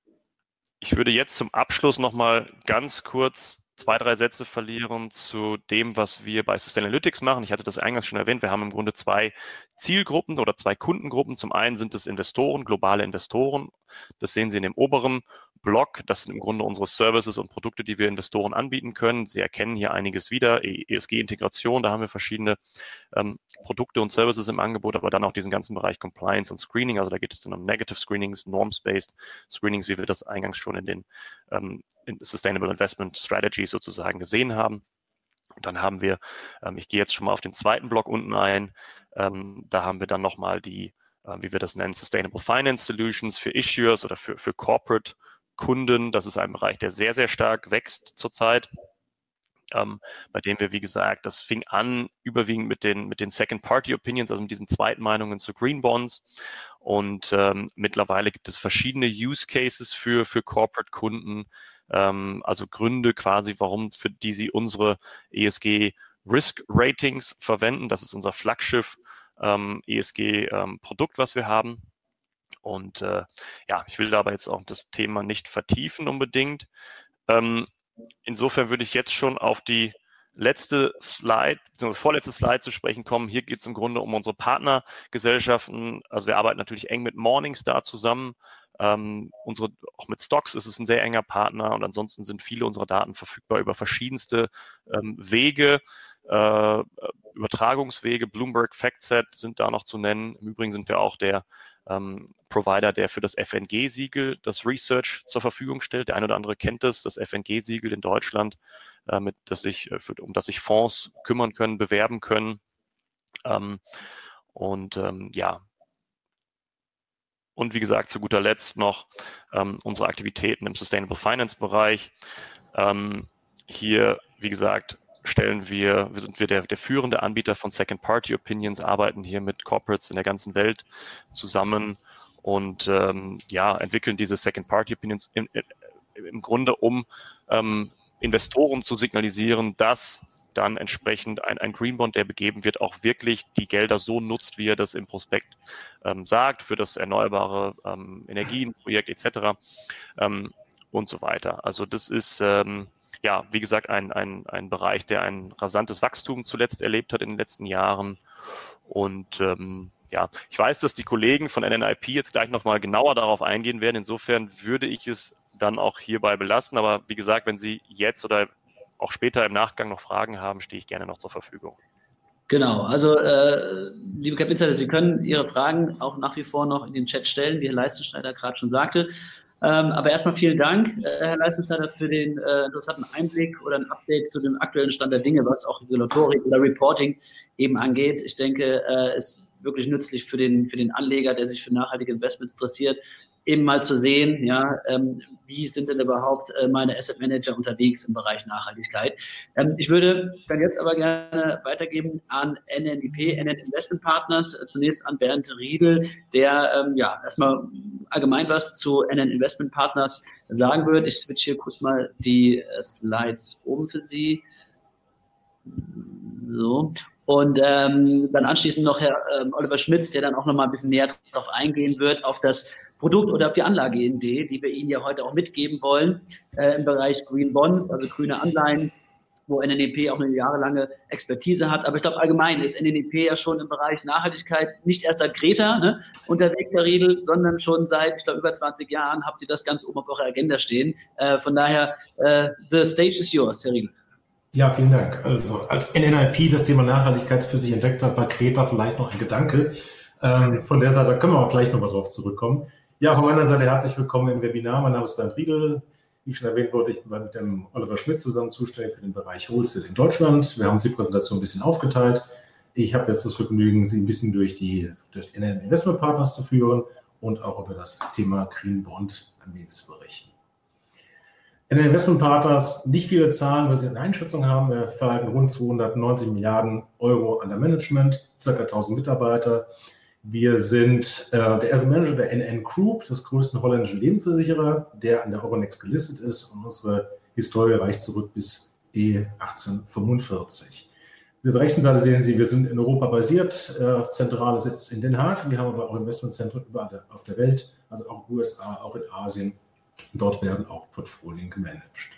ich würde jetzt zum Abschluss nochmal ganz kurz zwei, drei Sätze verlieren zu dem, was wir bei Sustainalytics machen. Ich hatte das eingangs schon erwähnt. Wir haben im Grunde zwei Zielgruppen oder zwei Kundengruppen. Zum einen sind es Investoren, globale Investoren. Das sehen Sie in dem oberen Block. Das sind im Grunde unsere Services und Produkte, die wir Investoren anbieten können. Sie erkennen hier einiges wieder. ESG-Integration, da haben wir verschiedene ähm, Produkte und Services im Angebot, aber dann auch diesen ganzen Bereich Compliance und Screening. Also da geht es dann um Negative Screenings, Norms-Based Screenings, wie wir das eingangs schon in den ähm, in Sustainable Investment Strategies sozusagen gesehen haben. Und dann haben wir, ähm, ich gehe jetzt schon mal auf den zweiten Block unten ein, ähm, da haben wir dann nochmal die, äh, wie wir das nennen, Sustainable Finance Solutions für Issuers oder für, für Corporate Kunden. Das ist ein Bereich, der sehr, sehr stark wächst zurzeit. Ähm, bei dem wir, wie gesagt, das fing an überwiegend mit den, mit den Second-Party-Opinions, also mit diesen Zweitmeinungen zu Green Bonds. Und ähm, mittlerweile gibt es verschiedene Use Cases für, für Corporate-Kunden, ähm, also Gründe quasi, warum, für die sie unsere ESG Risk Ratings verwenden. Das ist unser Flaggschiff ähm, ESG-Produkt, ähm, was wir haben. Und äh, ja, ich will dabei jetzt auch das Thema nicht vertiefen unbedingt. Ähm, insofern würde ich jetzt schon auf die letzte Slide, beziehungsweise vorletzte Slide zu sprechen kommen. Hier geht es im Grunde um unsere Partnergesellschaften. Also wir arbeiten natürlich eng mit Morningstar zusammen. Ähm, unsere, auch mit Stocks ist es ein sehr enger Partner und ansonsten sind viele unserer Daten verfügbar über verschiedenste ähm, Wege, äh, Übertragungswege. Bloomberg FactSet sind da noch zu nennen. Im Übrigen sind wir auch der ähm, Provider, der für das FNG-Siegel das Research zur Verfügung stellt. Der eine oder andere kennt das, das FNG-Siegel in Deutschland, äh, mit, das sich, äh, für, um das sich Fonds kümmern können, bewerben können. Ähm, und ähm, ja, und wie gesagt, zu guter Letzt noch ähm, unsere Aktivitäten im Sustainable Finance Bereich. Ähm, hier, wie gesagt, stellen wir, wir sind wir der, der führende Anbieter von Second-Party Opinions, arbeiten hier mit Corporates in der ganzen Welt zusammen und ähm, ja, entwickeln diese Second-Party Opinions im, im Grunde, um ähm, Investoren zu signalisieren, dass dann entsprechend ein, ein Green Bond, der begeben wird, auch wirklich die Gelder so nutzt, wie er das im Prospekt ähm, sagt, für das erneuerbare ähm, Energienprojekt etc. Ähm, und so weiter. Also das ist ähm, ja, wie gesagt, ein, ein, ein Bereich, der ein rasantes Wachstum zuletzt erlebt hat in den letzten Jahren. Und ähm, ja, ich weiß, dass die Kollegen von NNIP jetzt gleich nochmal genauer darauf eingehen werden. Insofern würde ich es dann auch hierbei belassen. Aber wie gesagt, wenn Sie jetzt oder auch später im Nachgang noch Fragen haben, stehe ich gerne noch zur Verfügung. Genau, also äh, liebe Cap Insider, Sie können Ihre Fragen auch nach wie vor noch in den Chat stellen, wie Herr Leistenschneider gerade schon sagte. Ähm, aber erstmal vielen Dank, äh, Herr Leistungsleiter, für den äh, interessanten Einblick oder ein Update zu dem aktuellen Stand der Dinge, was auch Regulatorik oder Reporting eben angeht. Ich denke, äh, es wirklich nützlich für den, für den Anleger, der sich für nachhaltige Investments interessiert, eben mal zu sehen, ja, ähm, wie sind denn überhaupt äh, meine Asset Manager unterwegs im Bereich Nachhaltigkeit. Ähm, ich würde dann jetzt aber gerne weitergeben an NNIP, NN Investment Partners, zunächst an Bernd Riedel, der ähm, ja erstmal allgemein was zu NN Investment Partners sagen wird. Ich switche hier kurz mal die äh, Slides um für Sie. So. Und ähm, dann anschließend noch Herr ähm, Oliver Schmitz, der dann auch noch mal ein bisschen näher darauf eingehen wird, auf das Produkt oder auf die Anlageidee, die wir Ihnen ja heute auch mitgeben wollen äh, im Bereich Green Bonds, also grüne Anleihen, wo NNEP auch eine jahrelange Expertise hat. Aber ich glaube, allgemein ist NNEP ja schon im Bereich Nachhaltigkeit nicht erst seit Greta ne, unterwegs, Herr Riedel, sondern schon seit, ich glaube, über 20 Jahren habt ihr das ganz oben auf eurer Agenda stehen. Äh, von daher, äh, the stage is yours, Herr Riedel. Ja, vielen Dank. Also als NNIP das Thema Nachhaltigkeit für sich entdeckt hat, war Kreta vielleicht noch ein Gedanke. Ähm, von der Seite können wir auch gleich nochmal drauf zurückkommen. Ja, von meiner Seite herzlich willkommen im Webinar. Mein Name ist Bernd Riedel. Wie schon erwähnt wurde, ich bin mit dem Oliver Schmidt zusammen zuständig für den Bereich Wholesale in Deutschland. Wir haben uns die Präsentation ein bisschen aufgeteilt. Ich habe jetzt das Vergnügen, Sie ein bisschen durch die durch NN Investment Partners zu führen und auch über das Thema Green Bond ein wenig zu berichten. In den Investmentpartners nicht viele Zahlen, weil sie eine Einschätzung haben. Wir verhalten rund 290 Milliarden Euro an der Management, ca. 1000 Mitarbeiter. Wir sind äh, der erste Manager der NN Group, des größten holländischen Lebensversicherer, der an der Euronext gelistet ist und unsere Historie reicht zurück bis E 1845. Auf der rechten Seite sehen Sie, wir sind in Europa basiert. Äh, Zentrale sitzt in Den Haag. Wir haben aber auch Investmentzentren überall auf der Welt, also auch USA, auch in Asien. Dort werden auch Portfolien gemanagt.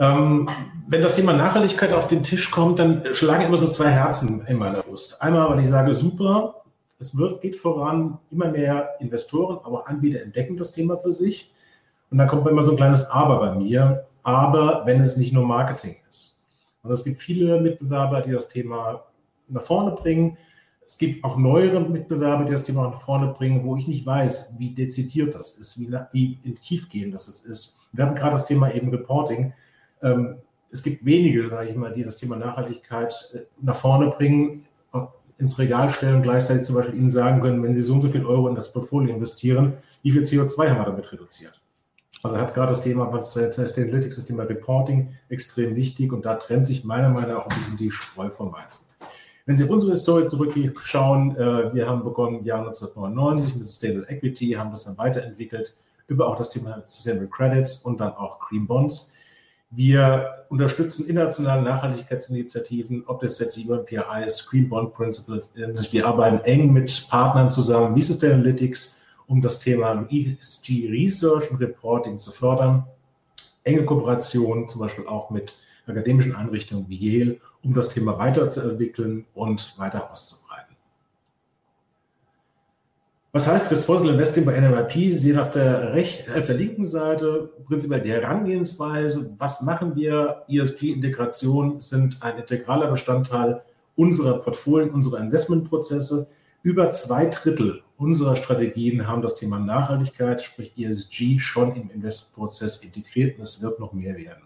Ähm, wenn das Thema Nachhaltigkeit auf den Tisch kommt, dann schlagen immer so zwei Herzen in meiner Brust. Einmal, weil ich sage, super, es wird, geht voran, immer mehr Investoren, aber Anbieter entdecken das Thema für sich. Und dann kommt immer so ein kleines Aber bei mir. Aber wenn es nicht nur Marketing ist. Und es gibt viele Mitbewerber, die das Thema nach vorne bringen. Es gibt auch neuere Mitbewerber, die das Thema nach vorne bringen, wo ich nicht weiß, wie dezidiert das ist, wie, wie tiefgehend das ist. Wir hatten gerade das Thema eben Reporting. Ähm, es gibt wenige, sage ich mal, die das Thema Nachhaltigkeit äh, nach vorne bringen, ins Regal stellen und gleichzeitig zum Beispiel Ihnen sagen können, wenn Sie so und so viel Euro in das Portfolio investieren, wie viel CO2 haben wir damit reduziert? Also hat gerade das Thema was Analytics, das Thema Reporting extrem wichtig und da trennt sich meiner Meinung nach auch ein bisschen die Spreu vom Weizen. Wenn Sie auf unsere Historie zurückschauen, äh, wir haben begonnen im Jahr 1999 mit Sustainable Equity, haben das dann weiterentwickelt über auch das Thema Sustainable Credits und dann auch Green Bonds. Wir unterstützen internationale Nachhaltigkeitsinitiativen, ob das jetzt die UNPRI ist, Green Bond Principles. Wir arbeiten eng mit Partnern zusammen wie Sustainalytics, um das Thema ESG Research und Reporting zu fördern. Enge Kooperation zum Beispiel auch mit akademischen Einrichtungen wie Yale, um das Thema weiterzuentwickeln und weiter auszubreiten. Was heißt Responsible Investing bei NMIP? Sie sehen auf der, rechten, auf der linken Seite prinzipiell die Herangehensweise. Was machen wir? ESG-Integration sind ein integraler Bestandteil unserer Portfolien, unserer Investmentprozesse. Über zwei Drittel unserer Strategien haben das Thema Nachhaltigkeit, sprich ESG, schon im Investmentprozess integriert und es wird noch mehr werden.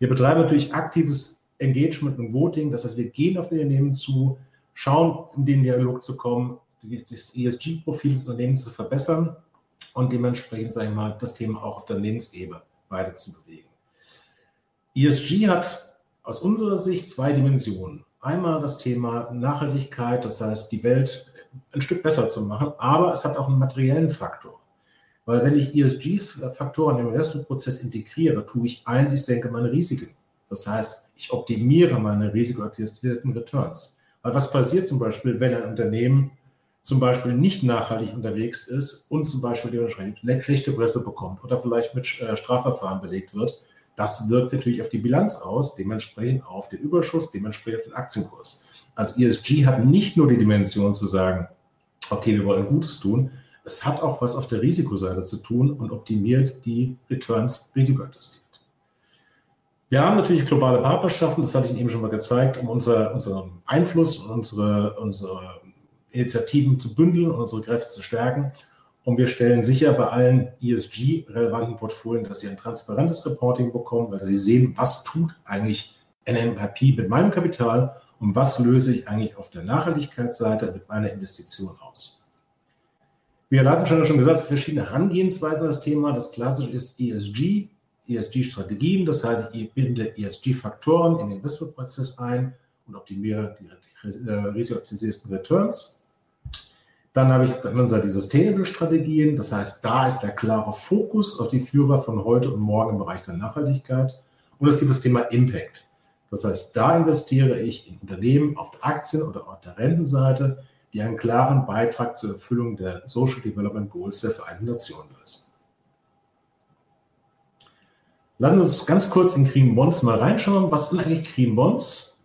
Wir betreiben natürlich aktives Engagement und Voting, das heißt, wir gehen auf die Unternehmen zu, schauen, in den Dialog zu kommen, das ESG-Profil des Unternehmens zu verbessern und dementsprechend, sage ich mal, das Thema auch auf der Unternehmensebene weiter zu bewegen. ESG hat aus unserer Sicht zwei Dimensionen. Einmal das Thema Nachhaltigkeit, das heißt, die Welt ein Stück besser zu machen, aber es hat auch einen materiellen Faktor. Weil wenn ich ESG-Faktoren im Investmentprozess integriere, tue ich eins, ich senke meine Risiken. Das heißt, ich optimiere meine risikoaktivierten Returns. Weil was passiert zum Beispiel, wenn ein Unternehmen zum Beispiel nicht nachhaltig unterwegs ist und zum Beispiel dementsprechend schlechte Presse bekommt oder vielleicht mit äh, Strafverfahren belegt wird, das wirkt natürlich auf die Bilanz aus, dementsprechend auf den Überschuss, dementsprechend auf den Aktienkurs. Also ESG hat nicht nur die Dimension zu sagen, okay, wir wollen Gutes tun, es hat auch was auf der Risikoseite zu tun und optimiert die Returns risikoadjustiert. Wir haben natürlich globale Partnerschaften, das hatte ich Ihnen eben schon mal gezeigt, um unser, unseren Einfluss und unsere, unsere Initiativen zu bündeln und unsere Kräfte zu stärken. Und wir stellen sicher bei allen ESG-relevanten Portfolien, dass sie ein transparentes Reporting bekommen, weil sie sehen, was tut eigentlich NMRP mit meinem Kapital und was löse ich eigentlich auf der Nachhaltigkeitsseite mit meiner Investition aus. Wie Herr Leitensteiner schon gesagt hat, verschiedene Herangehensweisen an das Thema. Das klassische ist ESG, ESG-Strategien. Das heißt, ich binde ESG-Faktoren in den Investmentprozess ein und optimiere die äh, risikooptimierten Returns. Dann habe ich auf der anderen Seite die Sustainable-Strategien. Das heißt, da ist der klare Fokus auf die Führer von heute und morgen im Bereich der Nachhaltigkeit. Und es gibt das Thema Impact. Das heißt, da investiere ich in Unternehmen auf der Aktien- oder auf der Rentenseite, die einen klaren Beitrag zur Erfüllung der Social Development Goals der Vereinten Nationen leisten. Lassen Sie uns ganz kurz in Green Bonds mal reinschauen. Was sind eigentlich Green Bonds?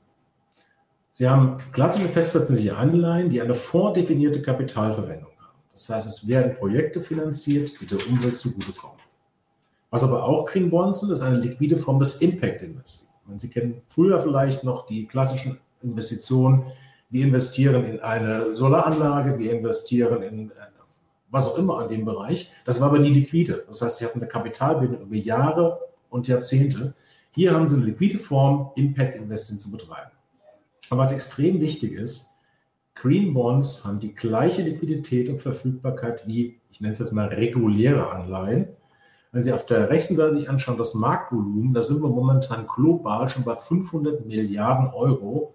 Sie haben klassische festverzinsliche Anleihen, die eine vordefinierte Kapitalverwendung haben. Das heißt, es werden Projekte finanziert, die der Umwelt zugutekommen. Was aber auch Green Bonds sind, ist eine liquide Form des Impact Investing. Sie kennen früher vielleicht noch die klassischen Investitionen. Wir investieren in eine Solaranlage, wir investieren in äh, was auch immer an dem Bereich. Das war aber nie liquide. Das heißt, Sie hatten eine Kapitalbindung über Jahre und Jahrzehnte. Hier haben Sie eine liquide Form, Impact Investing zu betreiben. Aber was extrem wichtig ist, Green Bonds haben die gleiche Liquidität und Verfügbarkeit wie, ich nenne es jetzt mal reguläre Anleihen. Wenn Sie auf der rechten Seite sich anschauen, das Marktvolumen, da sind wir momentan global schon bei 500 Milliarden Euro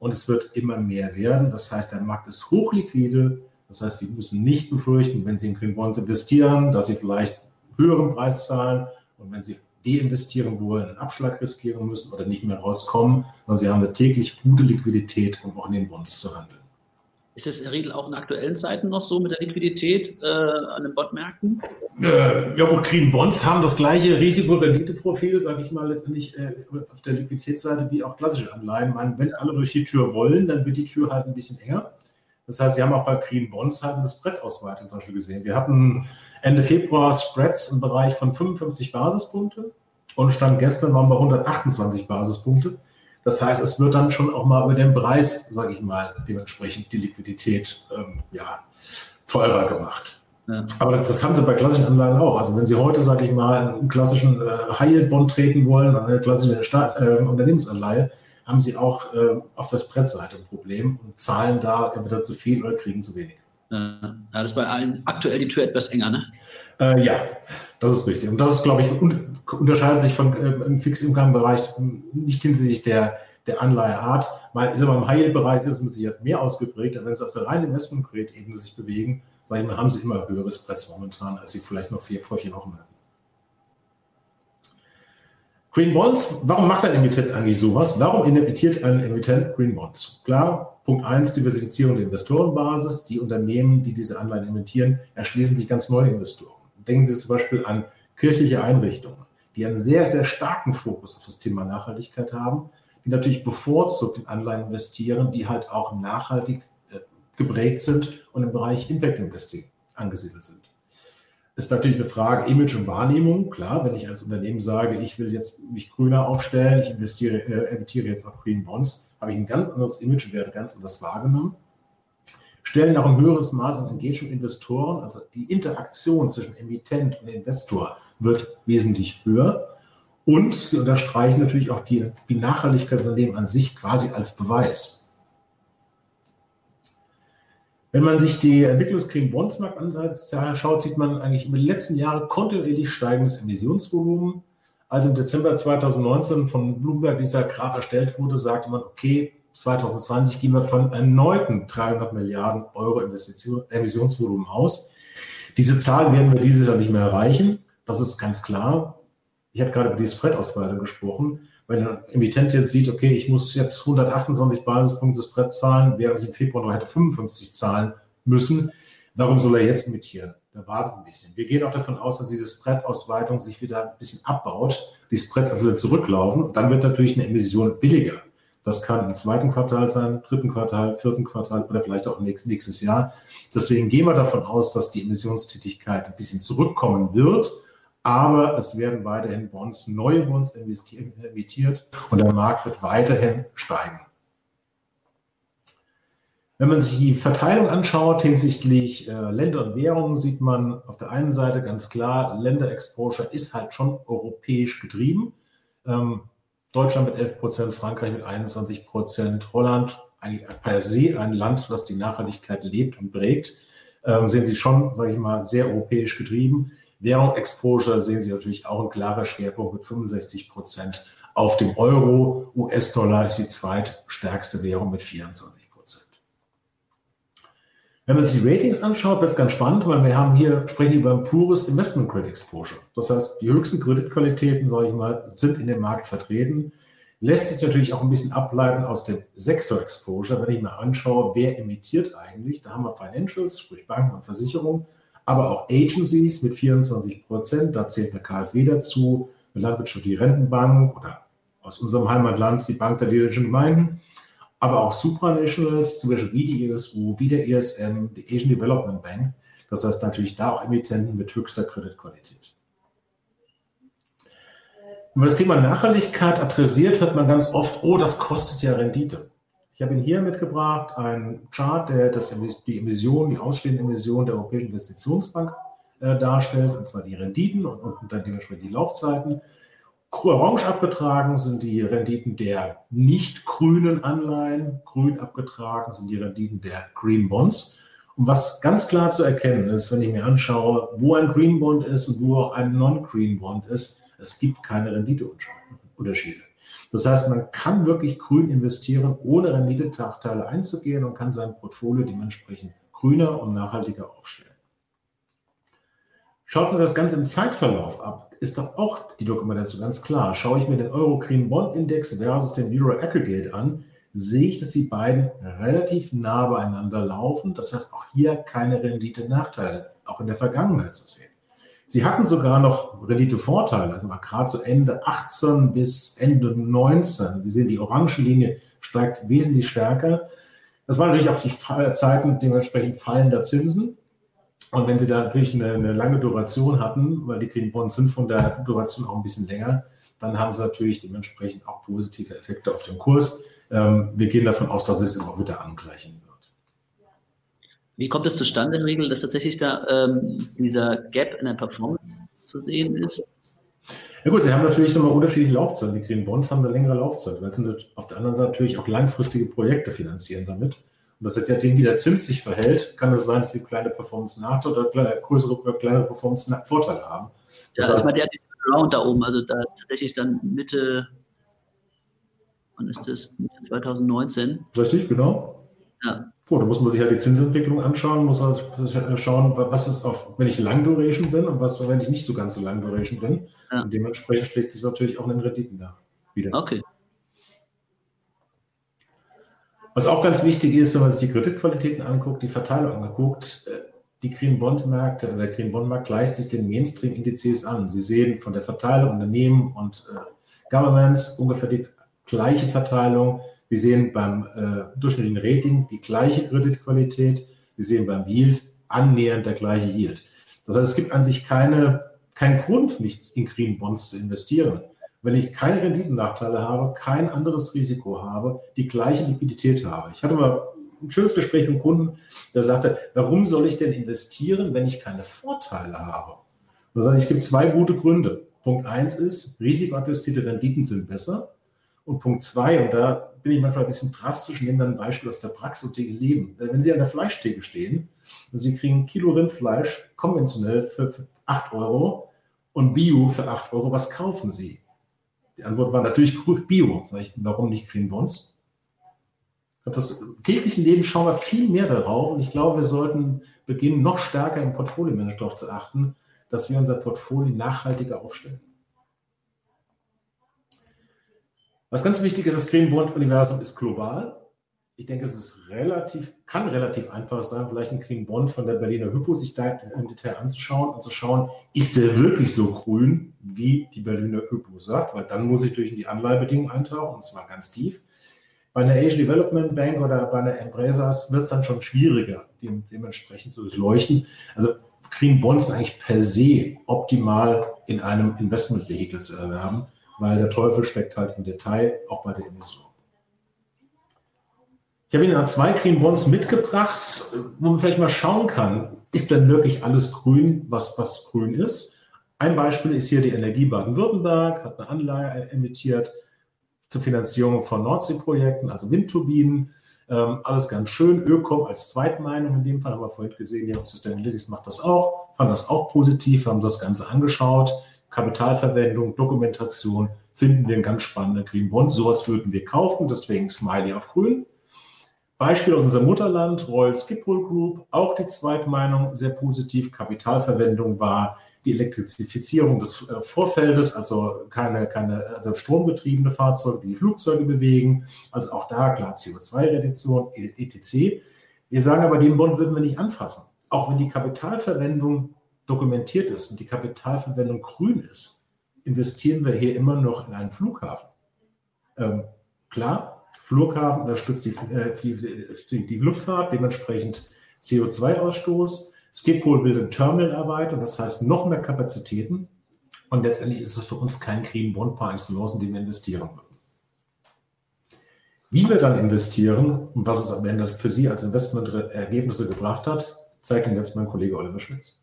und es wird immer mehr werden. Das heißt, der Markt ist hochliquide. Das heißt, Sie müssen nicht befürchten, wenn Sie in Green Bonds investieren, dass Sie vielleicht einen höheren Preis zahlen und wenn Sie deinvestieren wollen, einen Abschlag riskieren müssen oder nicht mehr rauskommen, sondern Sie haben eine täglich gute Liquidität, um auch in den Bonds zu handeln. Ist das, Riedel, auch in aktuellen Zeiten noch so mit der Liquidität äh, an den Bondmärkten? Äh, ja, gut, Green Bonds haben das gleiche Risikorenditeprofil, sage ich mal, letztendlich äh, auf der Liquiditätsseite wie auch klassische Anleihen. meine, wenn alle durch die Tür wollen, dann wird die Tür halt ein bisschen enger. Das heißt, Sie haben auch bei Green Bonds halt eine Spread-Ausweitung zum Beispiel gesehen. Wir hatten Ende Februar Spreads im Bereich von 55 Basispunkte und Stand gestern waren wir 128 Basispunkte. Das heißt, es wird dann schon auch mal über den Preis, sage ich mal, dementsprechend die Liquidität ähm, ja, teurer gemacht. Ja. Aber das, das, haben sie bei klassischen Anlagen auch. Also wenn Sie heute, sage ich mal, einen klassischen äh, High-Yield-Bond treten wollen, eine klassische Staat, äh, Unternehmensanleihe, haben Sie auch äh, auf der Spreadseite ein Problem und zahlen da entweder zu viel oder kriegen zu wenig. Ja, das ist bei allen aktuell die Tür etwas enger, ne? Äh, ja, das ist richtig. Und das ist, glaube ich, un unterscheidet sich von äh, im Fixed-Income-Bereich nicht hinsichtlich der, der Anleiheart. Mal, ist aber im High-Yield-Bereich ist es mit Sicherheit mehr ausgeprägt, aber wenn Sie auf der reinen Investment-Grade-Ebene sich bewegen, sage ich mal, haben Sie immer höheres Spreads momentan, als Sie vielleicht noch vier, vor vier Wochen hatten. Green Bonds, warum macht ein Emittent eigentlich sowas? Warum emittiert ein Emittent Green Bonds? Klar, Punkt 1, Diversifizierung der Investorenbasis. Die Unternehmen, die diese Anleihen emittieren, erschließen sich ganz neue Investoren. Denken Sie zum Beispiel an kirchliche Einrichtungen, die einen sehr, sehr starken Fokus auf das Thema Nachhaltigkeit haben, die natürlich bevorzugt in Anleihen investieren, die halt auch nachhaltig äh, geprägt sind und im Bereich Impact Investing angesiedelt sind ist natürlich eine Frage Image und Wahrnehmung. Klar, wenn ich als Unternehmen sage, ich will jetzt mich grüner aufstellen, ich investiere, äh, emitiere jetzt auch Green Bonds, habe ich ein ganz anderes Image und werde ganz anders wahrgenommen. Stellen auch ein höheres Maß an Engagement Investoren, also die Interaktion zwischen Emittent und Investor wird wesentlich höher. Und sie unterstreichen natürlich auch die, die Nachhaltigkeitsunternehmen an sich quasi als Beweis. Wenn man sich die Entwicklung des Green anschaut, sieht man eigentlich über die letzten Jahre kontinuierlich steigendes Emissionsvolumen. Als im Dezember 2019 von Bloomberg dieser Graph erstellt wurde, sagte man, okay, 2020 gehen wir von erneuten 300 Milliarden Euro Emissionsvolumen aus. Diese Zahl werden wir dieses Jahr nicht mehr erreichen. Das ist ganz klar. Ich habe gerade über die Spread-Ausweitung gesprochen wenn ein Emittent jetzt sieht, okay, ich muss jetzt 128 Basispunkte Spread zahlen, während ich im Februar noch hätte 55 zahlen müssen, warum soll er jetzt emittieren? Der wartet ein bisschen. Wir gehen auch davon aus, dass diese Spread-Ausweitung sich wieder ein bisschen abbaut, die Spreads also wieder zurücklaufen und dann wird natürlich eine Emission billiger. Das kann im zweiten Quartal sein, dritten Quartal, vierten Quartal oder vielleicht auch nächstes Jahr. Deswegen gehen wir davon aus, dass die Emissionstätigkeit ein bisschen zurückkommen wird aber es werden weiterhin Bonds, neue Bonds emittiert und der Markt wird weiterhin steigen. Wenn man sich die Verteilung anschaut hinsichtlich äh, Länder und Währungen, sieht man auf der einen Seite ganz klar, Länderexposure ist halt schon europäisch getrieben. Ähm, Deutschland mit 11 Prozent, Frankreich mit 21 Prozent, Holland eigentlich per se ein Land, das die Nachhaltigkeit lebt und prägt, ähm, sehen Sie schon, sage ich mal, sehr europäisch getrieben. Währung Exposure sehen Sie natürlich auch ein klarer Schwerpunkt mit 65 Prozent auf dem Euro. US-Dollar ist die zweitstärkste Währung mit 24 Prozent. Wenn man sich die Ratings anschaut, wird es ganz spannend, weil wir haben hier, sprechen über ein pures Investment Credit Exposure. Das heißt, die höchsten Kreditqualitäten, sage ich mal, sind in dem Markt vertreten. Lässt sich natürlich auch ein bisschen ableiten aus dem Sektor Exposure. Wenn ich mir anschaue, wer emittiert eigentlich, da haben wir Financials, sprich Banken und Versicherungen, aber auch Agencies mit 24 Prozent. Da zählt der KfW dazu, eine landwirtschaftliche Rentenbank oder aus unserem Heimatland die Bank der Niederländischen Gemeinden, aber auch Supranationals, zum Beispiel wie die ESU, wie der ESM, die Asian Development Bank. Das heißt natürlich da auch Emittenten mit höchster Kreditqualität. Wenn man das Thema Nachhaltigkeit adressiert, hört man ganz oft, oh, das kostet ja Rendite. Ich habe Ihnen hier mitgebracht einen Chart, der das, die Emissionen, die ausstehenden Emissionen der Europäischen Investitionsbank äh, darstellt, und zwar die Renditen und, und dann dementsprechend die Laufzeiten. Orange abgetragen sind die Renditen der nicht grünen Anleihen, grün abgetragen sind die Renditen der Green Bonds. Und was ganz klar zu erkennen ist, wenn ich mir anschaue, wo ein Green Bond ist und wo auch ein Non-Green Bond ist, es gibt keine Renditeunterschiede. Das heißt, man kann wirklich grün investieren, ohne Renditenachteile einzugehen und kann sein Portfolio dementsprechend grüner und nachhaltiger aufstellen. Schaut man das Ganze im Zeitverlauf ab, ist doch auch die Dokumentation ganz klar. Schaue ich mir den Euro Green Bond Index versus den Euro Aggregate an, sehe ich, dass die beiden relativ nah beieinander laufen. Das heißt, auch hier keine Rendite-Nachteile, auch in der Vergangenheit zu sehen. Sie hatten sogar noch Renditevorteile, also gerade zu Ende 18 bis Ende 19. Sie sehen, die orange Linie steigt wesentlich stärker. Das waren natürlich auch die Zeiten dementsprechend fallender Zinsen. Und wenn Sie da natürlich eine, eine, lange Duration hatten, weil die Green Bonds sind von der Duration auch ein bisschen länger, dann haben Sie natürlich dementsprechend auch positive Effekte auf den Kurs. Ähm, wir gehen davon aus, dass es immer wieder angleichen wird. Wie kommt es zustande in der Regel, dass tatsächlich da ähm, dieser Gap in der Performance zu sehen ist? Ja gut, sie haben natürlich so mal unterschiedliche Laufzeiten. Die Green Bonds haben eine längere Laufzeit, weil sie auf der anderen Seite natürlich auch langfristige Projekte finanzieren damit. Und das jetzt ja dem, wie der Zins sich verhält, kann es sein, dass sie kleine Performance-Nachteile oder kleine, größere oder kleinere Performance-Vorteile haben. Das ja, heißt, meine, der hat den Round da oben, also da tatsächlich dann Mitte, wann ist das? Mitte 2019. Richtig, genau. Ja. Oh, da muss man sich halt die Zinsentwicklung anschauen, muss man halt schauen, was ist auf, wenn ich Lang Duration bin und was, wenn ich nicht so ganz so Lang Duration bin. Ja. Und dementsprechend schlägt sich natürlich auch in den Renditen da wieder. Okay. Was auch ganz wichtig ist, wenn man sich die Kreditqualitäten anguckt, die Verteilung angeguckt, äh, die Green Bond Märkte, der Green Bond Markt gleicht sich den Mainstream Indizes an. Sie sehen von der Verteilung Unternehmen und äh, Governments ungefähr die gleiche Verteilung. Wir sehen beim äh, durchschnittlichen Rating die gleiche Kreditqualität. Wir sehen beim Yield annähernd der gleiche Yield. Das heißt, es gibt an sich keine, keinen Grund, nicht in Green Bonds zu investieren. Wenn ich keine Renditennachteile habe, kein anderes Risiko habe, die gleiche Liquidität habe. Ich hatte mal ein schönes Gespräch mit einem Kunden, der sagte, warum soll ich denn investieren, wenn ich keine Vorteile habe? Und da sage ich, es gibt zwei gute Gründe. Punkt eins ist, risikoadjustierte Renditen sind besser. Und Punkt zwei, und da bin ich manchmal ein bisschen drastisch, nehme dann ein Beispiel aus der Praxis Leben. Wenn Sie an der Fleischtheke stehen und Sie kriegen ein Kilo Rindfleisch konventionell für, für 8 Euro und Bio für 8 Euro, was kaufen Sie? Die Antwort war natürlich Bio. Ich, warum nicht Green Bonds? Das tägliche Leben schauen wir viel mehr darauf und ich glaube, wir sollten beginnen, noch stärker im Portfolio-Management darauf zu achten, dass wir unser Portfolio nachhaltiger aufstellen. Was ganz wichtig ist, das Green Bond Universum ist global. Ich denke, es ist relativ, kann relativ einfach sein, vielleicht ein Green Bond von der Berliner Hypo sich da im Detail anzuschauen und zu schauen, ist der wirklich so grün, wie die Berliner Hypo sagt, weil dann muss ich durch die Anleihbedingungen eintauchen und zwar ganz tief. Bei einer Asian Development Bank oder bei einer Empresas wird es dann schon schwieriger, dem, dementsprechend zu durchleuchten. Also Green Bonds eigentlich per se optimal in einem Investmentvehikel zu erwerben weil der Teufel steckt halt im Detail, auch bei der Emission. Ich habe Ihnen zwei Green Bonds mitgebracht, wo man vielleicht mal schauen kann, ist denn wirklich alles grün, was, was grün ist? Ein Beispiel ist hier die Energie Baden-Württemberg, hat eine Anleihe emittiert zur Finanzierung von Nordsee-Projekten, also Windturbinen. Ähm, alles ganz schön. Ökom als Zweitmeinung in dem Fall haben wir vorhin gesehen, ja, Sustainalytics macht das auch, fand das auch positiv, haben das Ganze angeschaut. Kapitalverwendung, Dokumentation finden wir ein ganz spannender Green Bond. Sowas würden wir kaufen, deswegen Smiley auf grün. Beispiel aus unserem Mutterland, Royal Schiphol Group, auch die Zweitmeinung sehr positiv. Kapitalverwendung war die Elektrifizierung des äh, Vorfeldes, also keine, keine also strombetriebene Fahrzeuge, die die Flugzeuge bewegen. Also auch da klar CO2-Reduktion, etc. Wir sagen aber, den Bond würden wir nicht anfassen. Auch wenn die Kapitalverwendung dokumentiert ist und die Kapitalverwendung grün ist, investieren wir hier immer noch in einen Flughafen. Ähm, klar, Flughafen unterstützt die, äh, die, die, Luftfahrt, dementsprechend CO2-Ausstoß. Skipol will den Terminal erweitern, das heißt noch mehr Kapazitäten. Und letztendlich ist es für uns kein Green Bond par excellence, in den wir investieren würden. Wie wir dann investieren und was es am Ende für Sie als Investmentergebnisse gebracht hat, zeigt Ihnen jetzt mein Kollege Oliver Schmitz.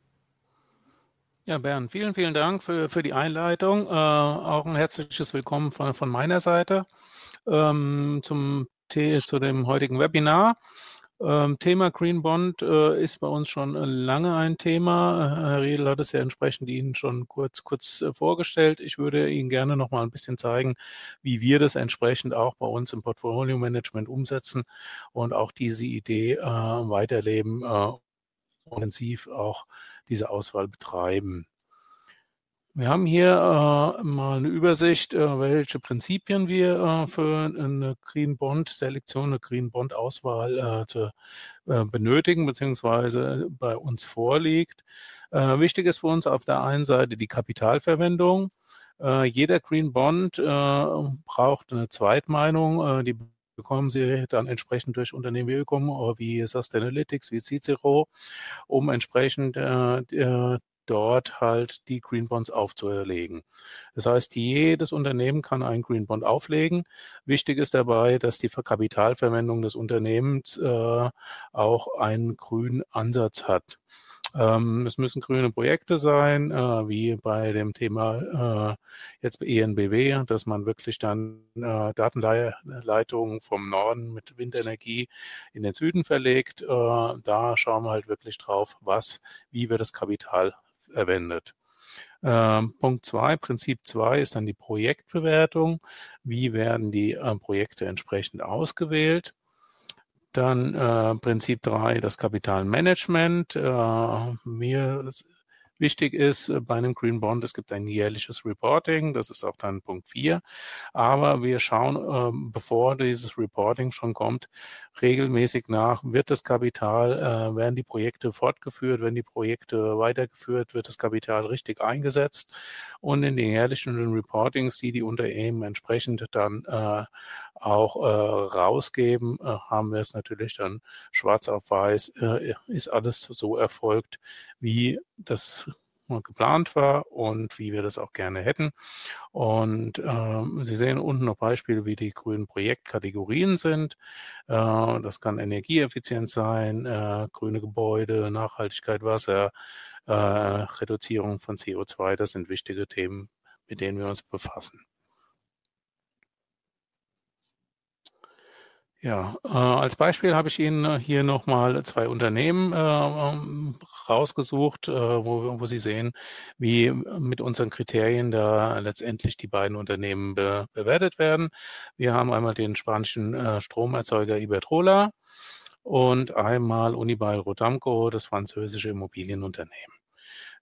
Ja, Bernd, vielen, vielen Dank für, für die Einleitung. Äh, auch ein herzliches Willkommen von, von meiner Seite ähm, zum, zu dem heutigen Webinar. Ähm, Thema Green Bond äh, ist bei uns schon lange ein Thema. Herr Riedel hat es ja entsprechend Ihnen schon kurz, kurz äh, vorgestellt. Ich würde Ihnen gerne noch mal ein bisschen zeigen, wie wir das entsprechend auch bei uns im Portfolio Management umsetzen und auch diese Idee äh, weiterleben, äh, intensiv auch diese Auswahl betreiben. Wir haben hier äh, mal eine Übersicht, äh, welche Prinzipien wir äh, für eine Green Bond Selektion, eine Green Bond Auswahl äh, zu, äh, benötigen beziehungsweise bei uns vorliegt. Äh, wichtig ist für uns auf der einen Seite die Kapitalverwendung. jeder Green Bond braucht eine Zweitmeinung, die bekommen Sie dann entsprechend durch Unternehmen wie Ökom wie Sustainalytics, wie Cicero, um entsprechend äh, dort halt die Green Bonds aufzuerlegen. Das heißt, jedes Unternehmen kann einen Green Bond auflegen. Wichtig ist dabei, dass die Kapitalverwendung des Unternehmens äh, auch einen grünen Ansatz hat. Ähm, es müssen grüne Projekte sein, äh, wie bei dem Thema äh, jetzt bei ENBW, dass man wirklich dann äh, Datenleitungen vom Norden mit Windenergie in den Süden verlegt. Äh, da schauen wir halt wirklich drauf, was, wie wir das Kapital verwendet. Ähm, Punkt zwei, Prinzip zwei ist dann die Projektbewertung. Wie werden die äh, Projekte entsprechend ausgewählt? Dann äh, Prinzip drei, das Kapitalmanagement. Äh, mir Wichtig ist äh, bei einem Green Bond, es gibt ein jährliches Reporting, das ist auch dann Punkt 4. Aber wir schauen, ähm, bevor dieses Reporting schon kommt, regelmäßig nach, wird das Kapital, äh, werden die Projekte fortgeführt, werden die Projekte weitergeführt, wird das Kapital richtig eingesetzt und in den jährlichen Reportings, die die Unternehmen entsprechend dann äh, auch rausgeben, haben wir es natürlich dann schwarz auf weiß, ist alles so erfolgt, wie das geplant war und wie wir das auch gerne hätten. Und ähm, Sie sehen unten noch Beispiele, wie die grünen Projektkategorien sind. Äh, das kann energieeffizient sein, äh, grüne Gebäude, Nachhaltigkeit, Wasser, äh, Reduzierung von CO2. Das sind wichtige Themen, mit denen wir uns befassen. Ja, äh, als Beispiel habe ich Ihnen äh, hier nochmal zwei Unternehmen äh, ähm, rausgesucht, äh, wo, wo Sie sehen, wie mit unseren Kriterien da letztendlich die beiden Unternehmen be bewertet werden. Wir haben einmal den spanischen äh, Stromerzeuger Iberdrola und einmal Unibail Rodamco, das französische Immobilienunternehmen.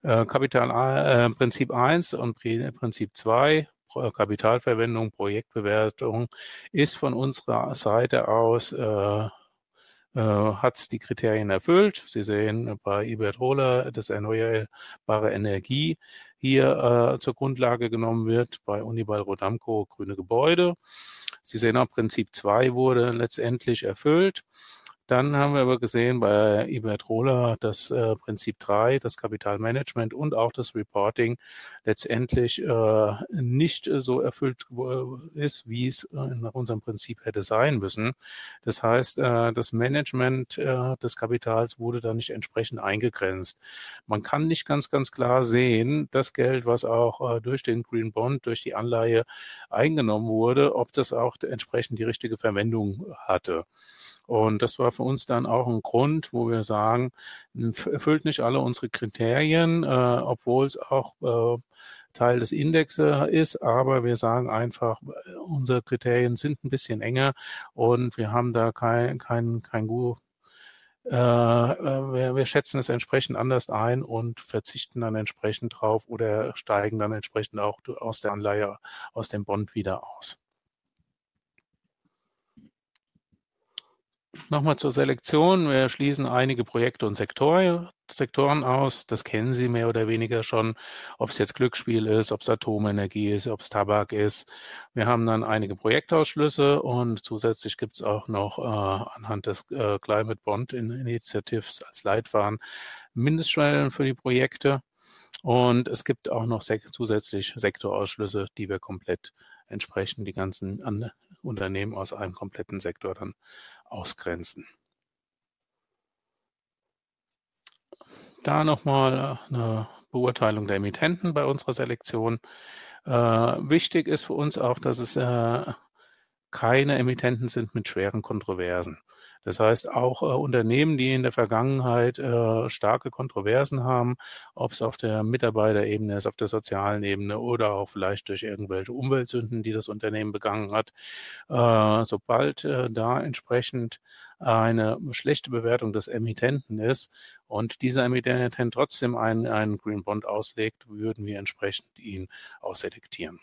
Äh, Kapital, äh, Prinzip 1 und Prinzip 2 Kapitalverwendung, Projektbewertung ist von unserer Seite aus äh, äh, hat die Kriterien erfüllt. Sie sehen bei Iberdrola, dass erneuerbare Energie hier äh, zur Grundlage genommen wird, bei Unibail Rodamco grüne Gebäude. Sie sehen auch Prinzip 2 wurde letztendlich erfüllt. Dann haben wir aber gesehen bei Iberdrola, dass äh, Prinzip 3, das Kapitalmanagement und auch das Reporting letztendlich äh, nicht so erfüllt ist, wie es äh, nach unserem Prinzip hätte sein müssen. Das heißt, äh, das Management äh, des Kapitals wurde da nicht entsprechend eingegrenzt. Man kann nicht ganz, ganz klar sehen, das Geld, was auch äh, durch den Green Bond, durch die Anleihe eingenommen wurde, ob das auch entsprechend die richtige Verwendung hatte. Und das war für uns dann auch ein Grund, wo wir sagen, erfüllt nicht alle unsere Kriterien, äh, obwohl es auch äh, Teil des Indexes ist, aber wir sagen einfach, unsere Kriterien sind ein bisschen enger und wir haben da kein, kein, kein Gu äh, äh, wir, wir, schätzen es entsprechend anders ein und verzichten dann entsprechend drauf oder steigen dann entsprechend auch aus der Anleihe, aus dem Bond wieder aus. Nochmal zur Selektion. Wir schließen einige Projekte und Sektoren, aus. Das kennen Sie mehr oder weniger schon, ob es jetzt Glücksspiel ist, ob es Atomenergie ist, ob es Tabak ist. Wir haben dann einige Projektausschlüsse und zusätzlich gibt es auch noch äh, anhand des äh, Climate Bond Initiatives als Leitfaden Mindestschwellen für die Projekte. Und es gibt auch noch sek zusätzlich Sektorausschlüsse, die wir komplett entsprechend die ganzen Unternehmen aus einem kompletten Sektor dann ausgrenzen. Da nochmal äh, eine Beurteilung der Emittenten bei unserer Selektion. Äh, wichtig ist für uns auch, dass es äh, keine Emittenten sind mit schweren Kontroversen. Das heißt, auch äh, Unternehmen, die in der Vergangenheit äh, starke Kontroversen haben, ob es auf der Mitarbeiterebene ist, auf der sozialen Ebene oder auch vielleicht durch irgendwelche Umweltsünden, die das Unternehmen begangen hat, äh, sobald äh, da entsprechend eine schlechte Bewertung des Emittenten ist und dieser Emittent trotzdem einen, einen Green Bond auslegt, würden wir entsprechend ihn ausselektieren.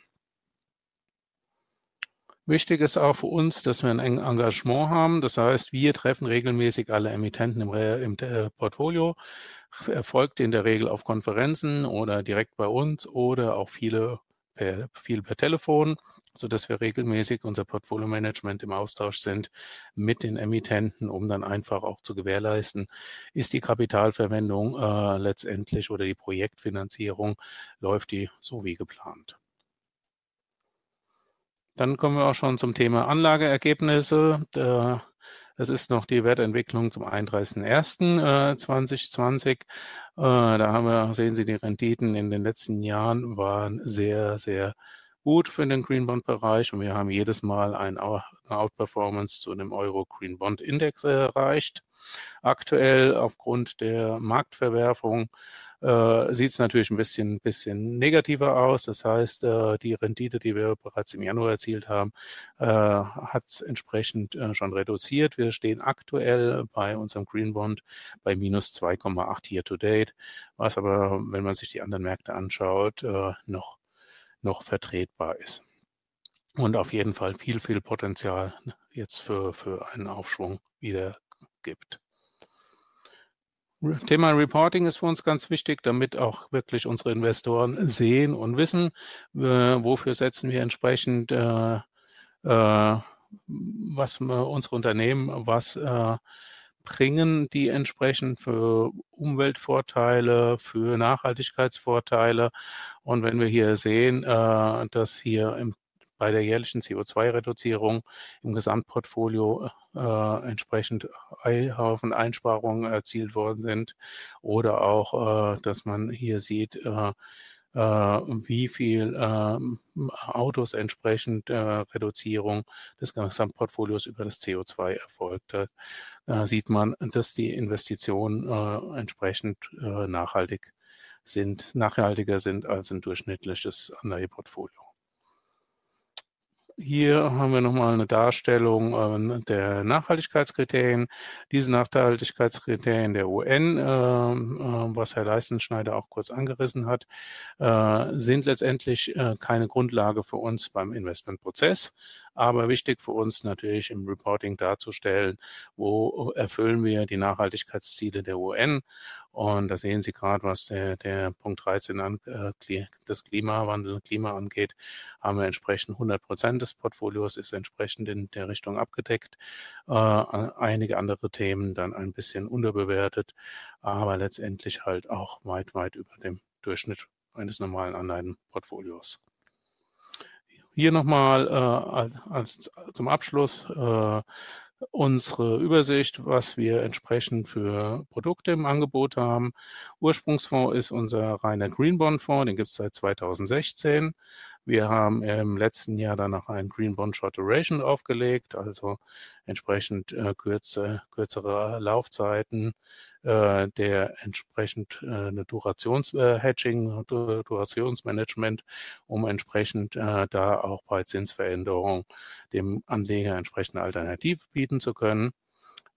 Wichtig ist auch für uns, dass wir ein Engagement haben. Das heißt, wir treffen regelmäßig alle Emittenten im, im äh, Portfolio. Erfolgt in der Regel auf Konferenzen oder direkt bei uns oder auch viele per, viel per Telefon, sodass wir regelmäßig unser Portfolio-Management im Austausch sind mit den Emittenten, um dann einfach auch zu gewährleisten, ist die Kapitalverwendung äh, letztendlich oder die Projektfinanzierung, läuft die so wie geplant. Dann kommen wir auch schon zum Thema Anlageergebnisse. Das ist noch die Wertentwicklung zum 31.01.2020. Äh, äh, da haben wir, sehen Sie, die Renditen in den letzten Jahren waren sehr, sehr gut für den Green Bond Bereich und wir haben jedes Mal eine Outperformance zu dem Euro Green Bond Index erreicht. Aktuell aufgrund der Marktverwerfung äh, sieht es natürlich ein bisschen, bisschen negativer aus. Das heißt, äh, die Rendite, die wir bereits im Januar erzielt haben, äh, hat entsprechend äh, schon reduziert. Wir stehen aktuell bei unserem Green Bond bei minus 2,8 year to date, was aber, wenn man sich die anderen Märkte anschaut, äh, noch, noch vertretbar ist. Und auf jeden Fall viel, viel Potenzial jetzt für, für einen Aufschwung wieder gibt. Thema Reporting ist für uns ganz wichtig, damit auch wirklich unsere Investoren sehen und wissen, äh, wofür setzen wir entsprechend, äh, äh, was unsere Unternehmen, was äh, bringen die entsprechend für Umweltvorteile, für Nachhaltigkeitsvorteile. Und wenn wir hier sehen, äh, dass hier im bei der jährlichen CO2-Reduzierung im Gesamtportfolio äh, entsprechend Haufen Einsparungen erzielt worden sind oder auch, äh, dass man hier sieht, äh, äh wie viel ähm, Autos entsprechend äh, Reduzierung des Gesamtportfolios über das CO2 erfolgt äh, sieht man, dass die Investitionen entsprechend nachhaltig sind, nachhaltiger sind als ein durchschnittliches Anleiheportfolio. Hier haben wir nochmal eine Darstellung äh, der Nachhaltigkeitskriterien. Diese Nachhaltigkeitskriterien der UN, äh, äh, was Herr Leistenschneider auch kurz angerissen hat, äh, sind letztendlich äh, keine Grundlage für uns beim Investmentprozess. Aber wichtig für uns natürlich im Reporting darzustellen, wo erfüllen wir die Nachhaltigkeitsziele der UN und da sehen Sie gerade, was der, der Punkt 13 an, äh, das Klimawandel, Klima angeht, haben wir entsprechend 100 Prozent des Portfolios ist entsprechend in der Richtung abgedeckt. Äh, einige andere Themen dann ein bisschen unterbewertet, aber letztendlich halt auch weit, weit über dem Durchschnitt eines normalen Anleihenportfolios. Hier nochmal äh, als, als, zum Abschluss äh, unsere Übersicht, was wir entsprechend für Produkte im Angebot haben. Ursprungsfonds ist unser reiner Greenbond-Fonds, den gibt es seit 2016. Wir haben im letzten Jahr dann noch einen Green Bond Short Duration aufgelegt, also entsprechend äh, kürze, kürzere Laufzeiten, äh, der entsprechend äh, eine Durations-Hedging, äh, Durationsmanagement, um entsprechend äh, da auch bei Zinsveränderungen dem Anleger entsprechende Alternative bieten zu können.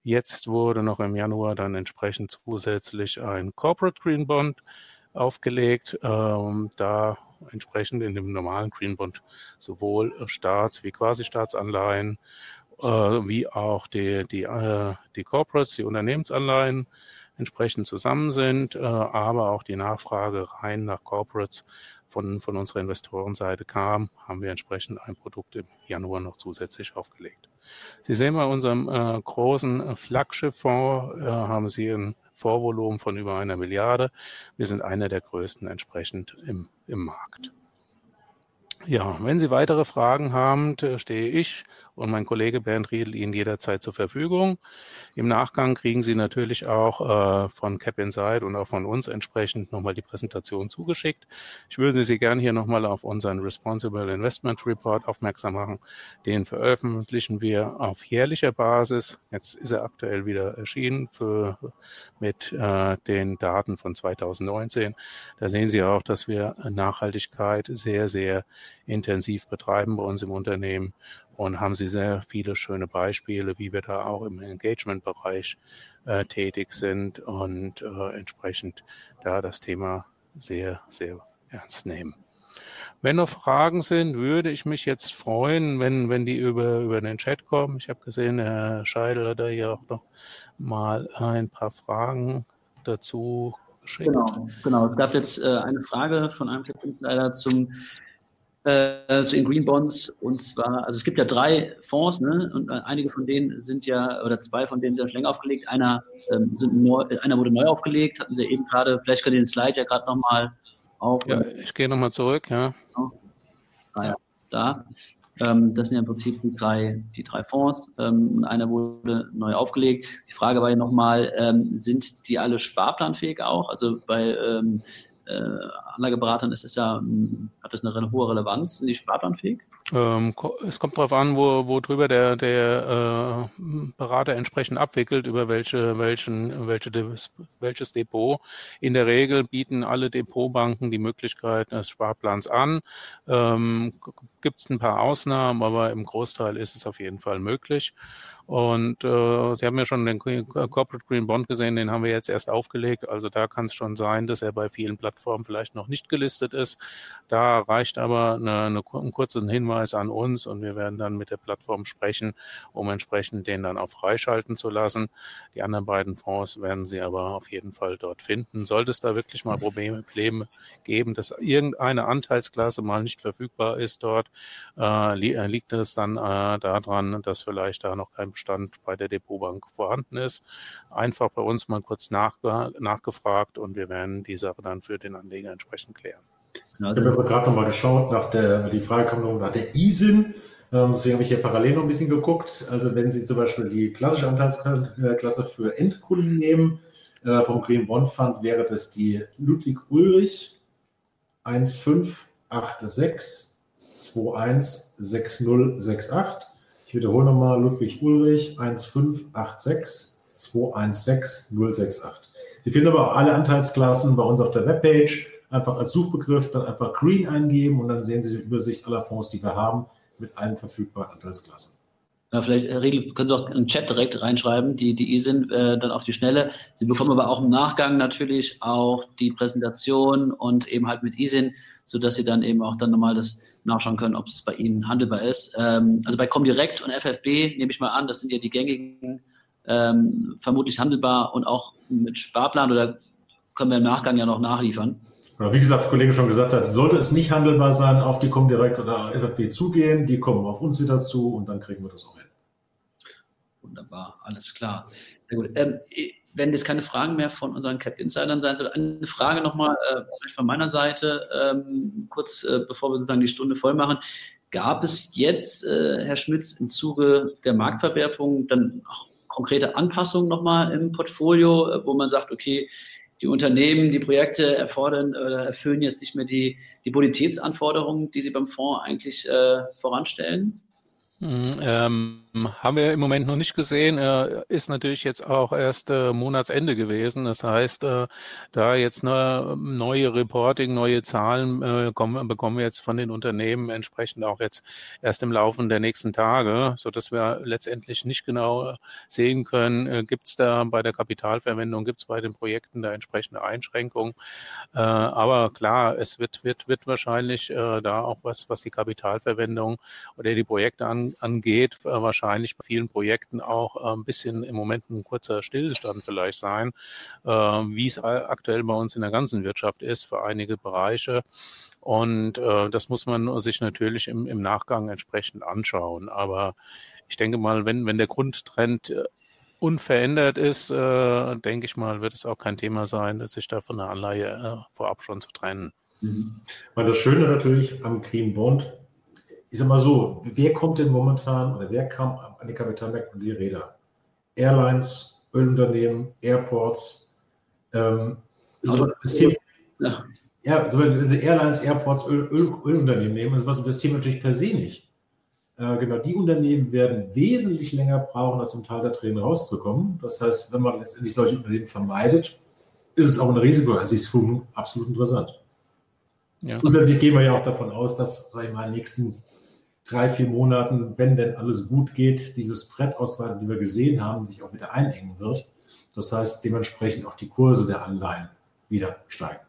Jetzt wurde noch im Januar dann entsprechend zusätzlich ein Corporate Green Bond aufgelegt, ähm, da entsprechend in dem normalen Green Bond sowohl Staats- wie Quasi-Staatsanleihen äh, wie auch die, die, äh, die Corporates, die Unternehmensanleihen entsprechend zusammen sind, äh, aber auch die Nachfrage rein nach Corporates von, von unserer Investorenseite kam, haben wir entsprechend ein Produkt im Januar noch zusätzlich aufgelegt. Sie sehen bei unserem äh, großen Flaggschiff-Fonds äh, haben Sie ein Vorvolumen von über einer Milliarde. Wir sind einer der größten entsprechend im, im Markt. Ja, wenn Sie weitere Fragen haben, stehe ich und mein Kollege Bernd Riedel Ihnen jederzeit zur Verfügung. Im Nachgang kriegen Sie natürlich auch äh, von Cap Inside und auch von uns entsprechend nochmal die Präsentation zugeschickt. Ich würde Sie gerne hier nochmal auf unseren Responsible Investment Report aufmerksam machen. Den veröffentlichen wir auf jährlicher Basis. Jetzt ist er aktuell wieder erschienen für, mit äh, den Daten von 2019. Da sehen Sie auch, dass wir Nachhaltigkeit sehr, sehr intensiv betreiben bei uns im Unternehmen und haben Sie sehr viele schöne Beispiele, wie wir da auch im Engagement-Bereich äh, tätig sind und äh, entsprechend da das Thema sehr, sehr ernst nehmen. Wenn noch Fragen sind, würde ich mich jetzt freuen, wenn, wenn die über, über den Chat kommen. Ich habe gesehen, Herr Scheidel hat da ja auch noch mal ein paar Fragen dazu geschickt. Genau, genau. Es gab jetzt äh, eine Frage von einem leider zum äh, zu den Green Bonds. Und zwar, also es gibt ja drei Fonds, ne? Und äh, einige von denen sind ja, oder zwei von denen sind schon länger aufgelegt. Einer, ähm, sind neu, einer wurde neu aufgelegt, hatten Sie eben gerade, vielleicht könnt ihr den Slide ja gerade nochmal auf. Ja, ich gehe nochmal zurück, ja. Genau. Ah, ja, da. Ähm, das sind ja im Prinzip die drei, die drei Fonds. Ähm, einer wurde neu aufgelegt. Die Frage war ja nochmal, ähm, sind die alle sparplanfähig auch? Also bei ähm, äh, Anlageberatern ist es ja, hat das eine hohe Relevanz? Sind die sparplanfähig? Ähm, es kommt darauf an, wo, wo drüber der, der äh, Berater entsprechend abwickelt, über welche, welchen, welche, welches Depot. In der Regel bieten alle Depotbanken die Möglichkeit des Sparplans an. Ähm, Gibt es ein paar Ausnahmen, aber im Großteil ist es auf jeden Fall möglich. Und äh, Sie haben ja schon den Corporate Green Bond gesehen, den haben wir jetzt erst aufgelegt. Also da kann es schon sein, dass er bei vielen Plattformen vielleicht noch nicht gelistet ist. Da reicht aber eine, eine, ein kurzer Hinweis an uns und wir werden dann mit der Plattform sprechen, um entsprechend den dann auch freischalten zu lassen. Die anderen beiden Fonds werden Sie aber auf jeden Fall dort finden. Sollte es da wirklich mal Probleme geben, dass irgendeine Anteilsklasse mal nicht verfügbar ist dort, äh, liegt es dann äh, daran, dass vielleicht da noch kein Bestand bei der Depotbank vorhanden ist. Einfach bei uns mal kurz nachge nachgefragt und wir werden die Sache dann für den Anleger entsprechend klären. Ich habe jetzt gerade nochmal geschaut, nach der, die Frage kam noch nach der ISIN. Ähm, deswegen habe ich hier parallel noch ein bisschen geguckt. Also wenn Sie zum Beispiel die klassische Anteilsklasse für Endkunden nehmen, äh, vom Green Bond Fund wäre das die Ludwig Ulrich 1586 216068. Ich wiederhole nochmal Ludwig Ulrich 1586 216 068. Sie finden aber auch alle Anteilsklassen bei uns auf der Webpage. Einfach als Suchbegriff dann einfach Green eingeben und dann sehen Sie die Übersicht aller Fonds, die wir haben, mit allen verfügbaren Anteilsklassen. Ja, vielleicht, Herr Riegel, können Sie auch im Chat direkt reinschreiben, die, die sind äh, dann auf die Schnelle. Sie bekommen aber auch im Nachgang natürlich auch die Präsentation und eben halt mit ISIN, sodass Sie dann eben auch dann nochmal das nachschauen können, ob es bei Ihnen handelbar ist. Ähm, also bei Comdirect und FFB nehme ich mal an, das sind ja die gängigen, ähm, vermutlich handelbar und auch mit Sparplan oder können wir im Nachgang ja noch nachliefern. Wie gesagt, der Kollege schon gesagt hat, sollte es nicht handelbar sein, auf die Comdirect oder FFB zugehen, die kommen auf uns wieder zu und dann kriegen wir das auch hin. Wunderbar, alles klar. Sehr gut. Ähm, wenn jetzt keine Fragen mehr von unseren Cap-Insidern sein soll, eine Frage nochmal äh, von meiner Seite, ähm, kurz äh, bevor wir sozusagen die Stunde voll machen. Gab es jetzt, äh, Herr Schmitz, im Zuge der Marktverwerfung dann auch konkrete Anpassungen nochmal im Portfolio, äh, wo man sagt, okay, die Unternehmen, die Projekte erfordern oder erfüllen jetzt nicht mehr die, die Bonitätsanforderungen, die sie beim Fonds eigentlich äh, voranstellen? Hm, ähm, haben wir im Moment noch nicht gesehen. Er ist natürlich jetzt auch erst äh, Monatsende gewesen. Das heißt, äh, da jetzt eine neue Reporting, neue Zahlen äh, kommen, bekommen wir jetzt von den Unternehmen entsprechend auch jetzt erst im Laufe der nächsten Tage, so dass wir letztendlich nicht genau sehen können, äh, gibt es da bei der Kapitalverwendung, gibt es bei den Projekten da entsprechende Einschränkungen. Äh, aber klar, es wird, wird, wird wahrscheinlich äh, da auch was, was die Kapitalverwendung oder die Projekte an, angeht, wahrscheinlich wahrscheinlich bei vielen Projekten auch äh, ein bisschen im Moment ein kurzer Stillstand vielleicht sein, äh, wie es aktuell bei uns in der ganzen Wirtschaft ist für einige Bereiche. Und äh, das muss man sich natürlich im, im Nachgang entsprechend anschauen. Aber ich denke mal, wenn, wenn der Grundtrend unverändert ist, äh, denke ich mal, wird es auch kein Thema sein, sich da von der Anleihe äh, vorab schon zu trennen. Mhm. Das Schöne natürlich am Green Bond ich sag mal so, wer kommt denn momentan oder wer kam an die Kapitalmärkte und die Räder? Airlines, Ölunternehmen, Airports, ähm, sowas, das Thema, ja. ja, wenn Sie Airlines, Airports, Öl, Öl, Ölunternehmen nehmen, sowas das Thema natürlich per se nicht. Äh, genau, die Unternehmen werden wesentlich länger brauchen, aus dem Tal der Tränen rauszukommen. Das heißt, wenn man letztendlich solche Unternehmen vermeidet, ist es auch ein Risikoassistenzfonds absolut interessant. Ja. Zusätzlich gehen wir ja auch davon aus, dass, sag ich mal, in den nächsten drei, vier Monaten, wenn denn alles gut geht, dieses Brettausweitung, die wir gesehen haben, sich auch wieder einengen wird. Das heißt, dementsprechend auch die Kurse der Anleihen wieder steigen.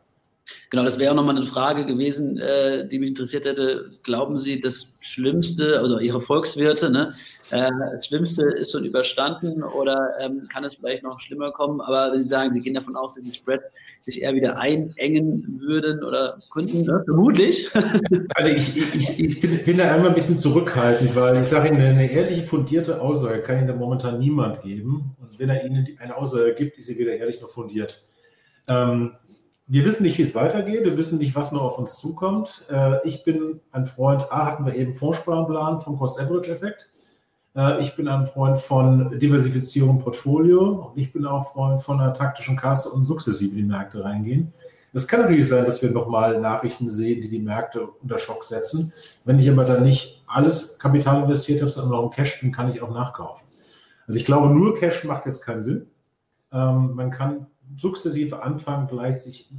Genau, das wäre auch nochmal eine Frage gewesen, äh, die mich interessiert hätte. Glauben Sie, das Schlimmste, also Ihre Volkswirte, ne, äh, das Schlimmste ist schon überstanden oder ähm, kann es vielleicht noch schlimmer kommen? Aber wenn Sie sagen, Sie gehen davon aus, dass die Spreads sich eher wieder einengen würden oder könnten, ne? vermutlich. Also ich, ich, ich bin, bin, da einmal ein bisschen zurückhaltend, weil ich sage Ihnen, eine ehrliche, fundierte Aussage kann Ihnen da momentan niemand geben. Und wenn er Ihnen eine Aussage gibt, ist sie weder ehrlich noch fundiert. Ähm, wir wissen nicht, wie es weitergeht. Wir wissen nicht, was noch auf uns zukommt. Äh, ich bin ein Freund, A, hatten wir eben Fondssparenplan vom Cost-Average-Effekt. Äh, ich bin ein Freund von Diversifizierung Portfolio. Und ich bin auch Freund von einer taktischen Kasse und sukzessive in die Märkte reingehen. Es kann natürlich sein, dass wir nochmal Nachrichten sehen, die die Märkte unter Schock setzen. Wenn ich aber dann nicht alles Kapital investiert habe, sondern noch im Cash bin, kann ich auch nachkaufen. Also ich glaube, nur Cash macht jetzt keinen Sinn. Ähm, man kann sukzessive anfangen, vielleicht sich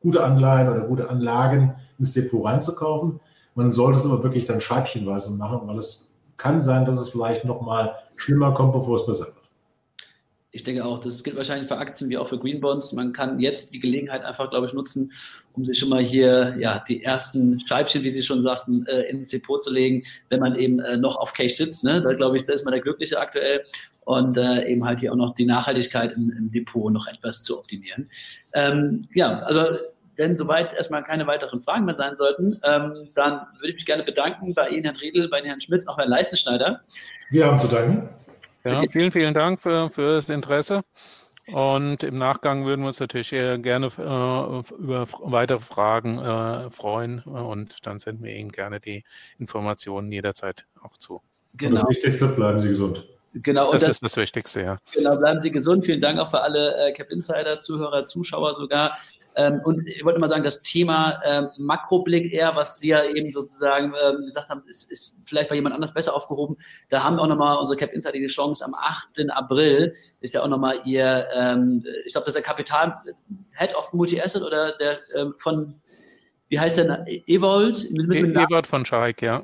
gute Anleihen oder gute Anlagen ins Depot reinzukaufen. Man sollte es aber wirklich dann scheibchenweise machen, weil es kann sein, dass es vielleicht nochmal schlimmer kommt, bevor es besser wird. Ich denke auch, das gilt wahrscheinlich für Aktien wie auch für Green Bonds. Man kann jetzt die Gelegenheit einfach, glaube ich, nutzen, um sich schon mal hier ja, die ersten Scheibchen, wie Sie schon sagten, äh, ins Depot zu legen, wenn man eben äh, noch auf Cash sitzt. Ne? Da glaube ich, da ist man der Glückliche aktuell und äh, eben halt hier auch noch die Nachhaltigkeit im, im Depot noch etwas zu optimieren. Ähm, ja, also wenn soweit erstmal keine weiteren Fragen mehr sein sollten, ähm, dann würde ich mich gerne bedanken bei Ihnen, Herrn Riedel, bei Ihnen, Herrn Schmitz, auch Herrn Leistenschneider. Wir haben zu danken. Ja, vielen, vielen Dank für, für das Interesse. Und im Nachgang würden wir uns natürlich gerne äh, über weitere Fragen äh, freuen und dann senden wir Ihnen gerne die Informationen jederzeit auch zu. Genau. Und das Wichtigste, bleiben Sie gesund. Genau, das, das, ist das Wichtigste, ja. Genau, bleiben Sie gesund. Vielen Dank auch für alle äh, Cap Insider, Zuhörer, Zuschauer sogar. Ähm, und ich wollte mal sagen, das Thema ähm, Makroblick eher, was Sie ja eben sozusagen ähm, gesagt haben, ist, ist vielleicht bei jemand anders besser aufgehoben. Da haben wir auch nochmal unsere Cap Insider die Chance. Am 8. April ist ja auch nochmal Ihr, ähm, ich glaube, das ist der Kapital Head of Multi-Asset oder der ähm, von, wie heißt der? Evold? E Evold von Schaik, ja.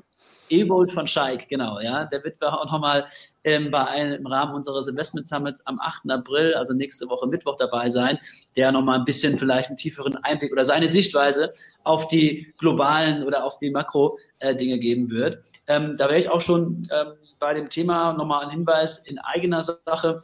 Ewold von Scheik, genau, ja. Der wird auch nochmal ähm, bei einem, im Rahmen unseres Investment Summits am 8. April, also nächste Woche Mittwoch dabei sein, der nochmal ein bisschen vielleicht einen tieferen Einblick oder seine Sichtweise auf die globalen oder auf die Makro-Dinge äh, geben wird. Ähm, da wäre ich auch schon ähm, bei dem Thema nochmal ein Hinweis in eigener Sache.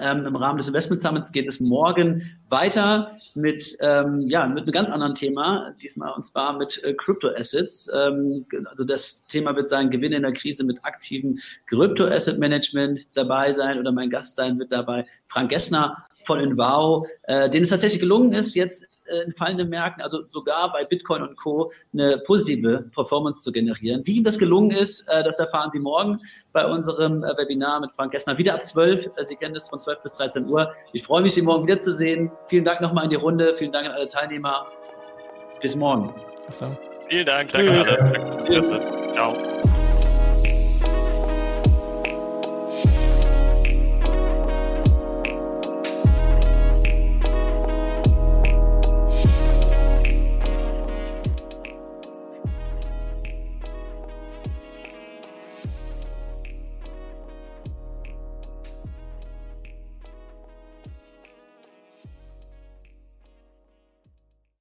Ähm, Im Rahmen des Investment Summits geht es morgen weiter mit, ähm, ja, mit einem ganz anderen Thema, diesmal und zwar mit äh, Crypto Assets. Ähm, also das Thema wird sein, Gewinne in der Krise mit aktivem Crypto Asset Management dabei sein oder mein Gast sein wird dabei Frank Gessner von Envow, äh, denen es tatsächlich gelungen ist, jetzt in fallenden Märkten, also sogar bei Bitcoin und Co., eine positive Performance zu generieren. Wie ihm das gelungen ist, äh, das erfahren Sie morgen bei unserem äh, Webinar mit Frank Gessner. Wieder ab 12. Sie kennen das von 12 bis 13 Uhr. Ich freue mich, Sie morgen wiederzusehen. Vielen Dank nochmal in die Runde. Vielen Dank an alle Teilnehmer. Bis morgen. Bis dann. Vielen Dank. Danke. Tschüss. Ciao.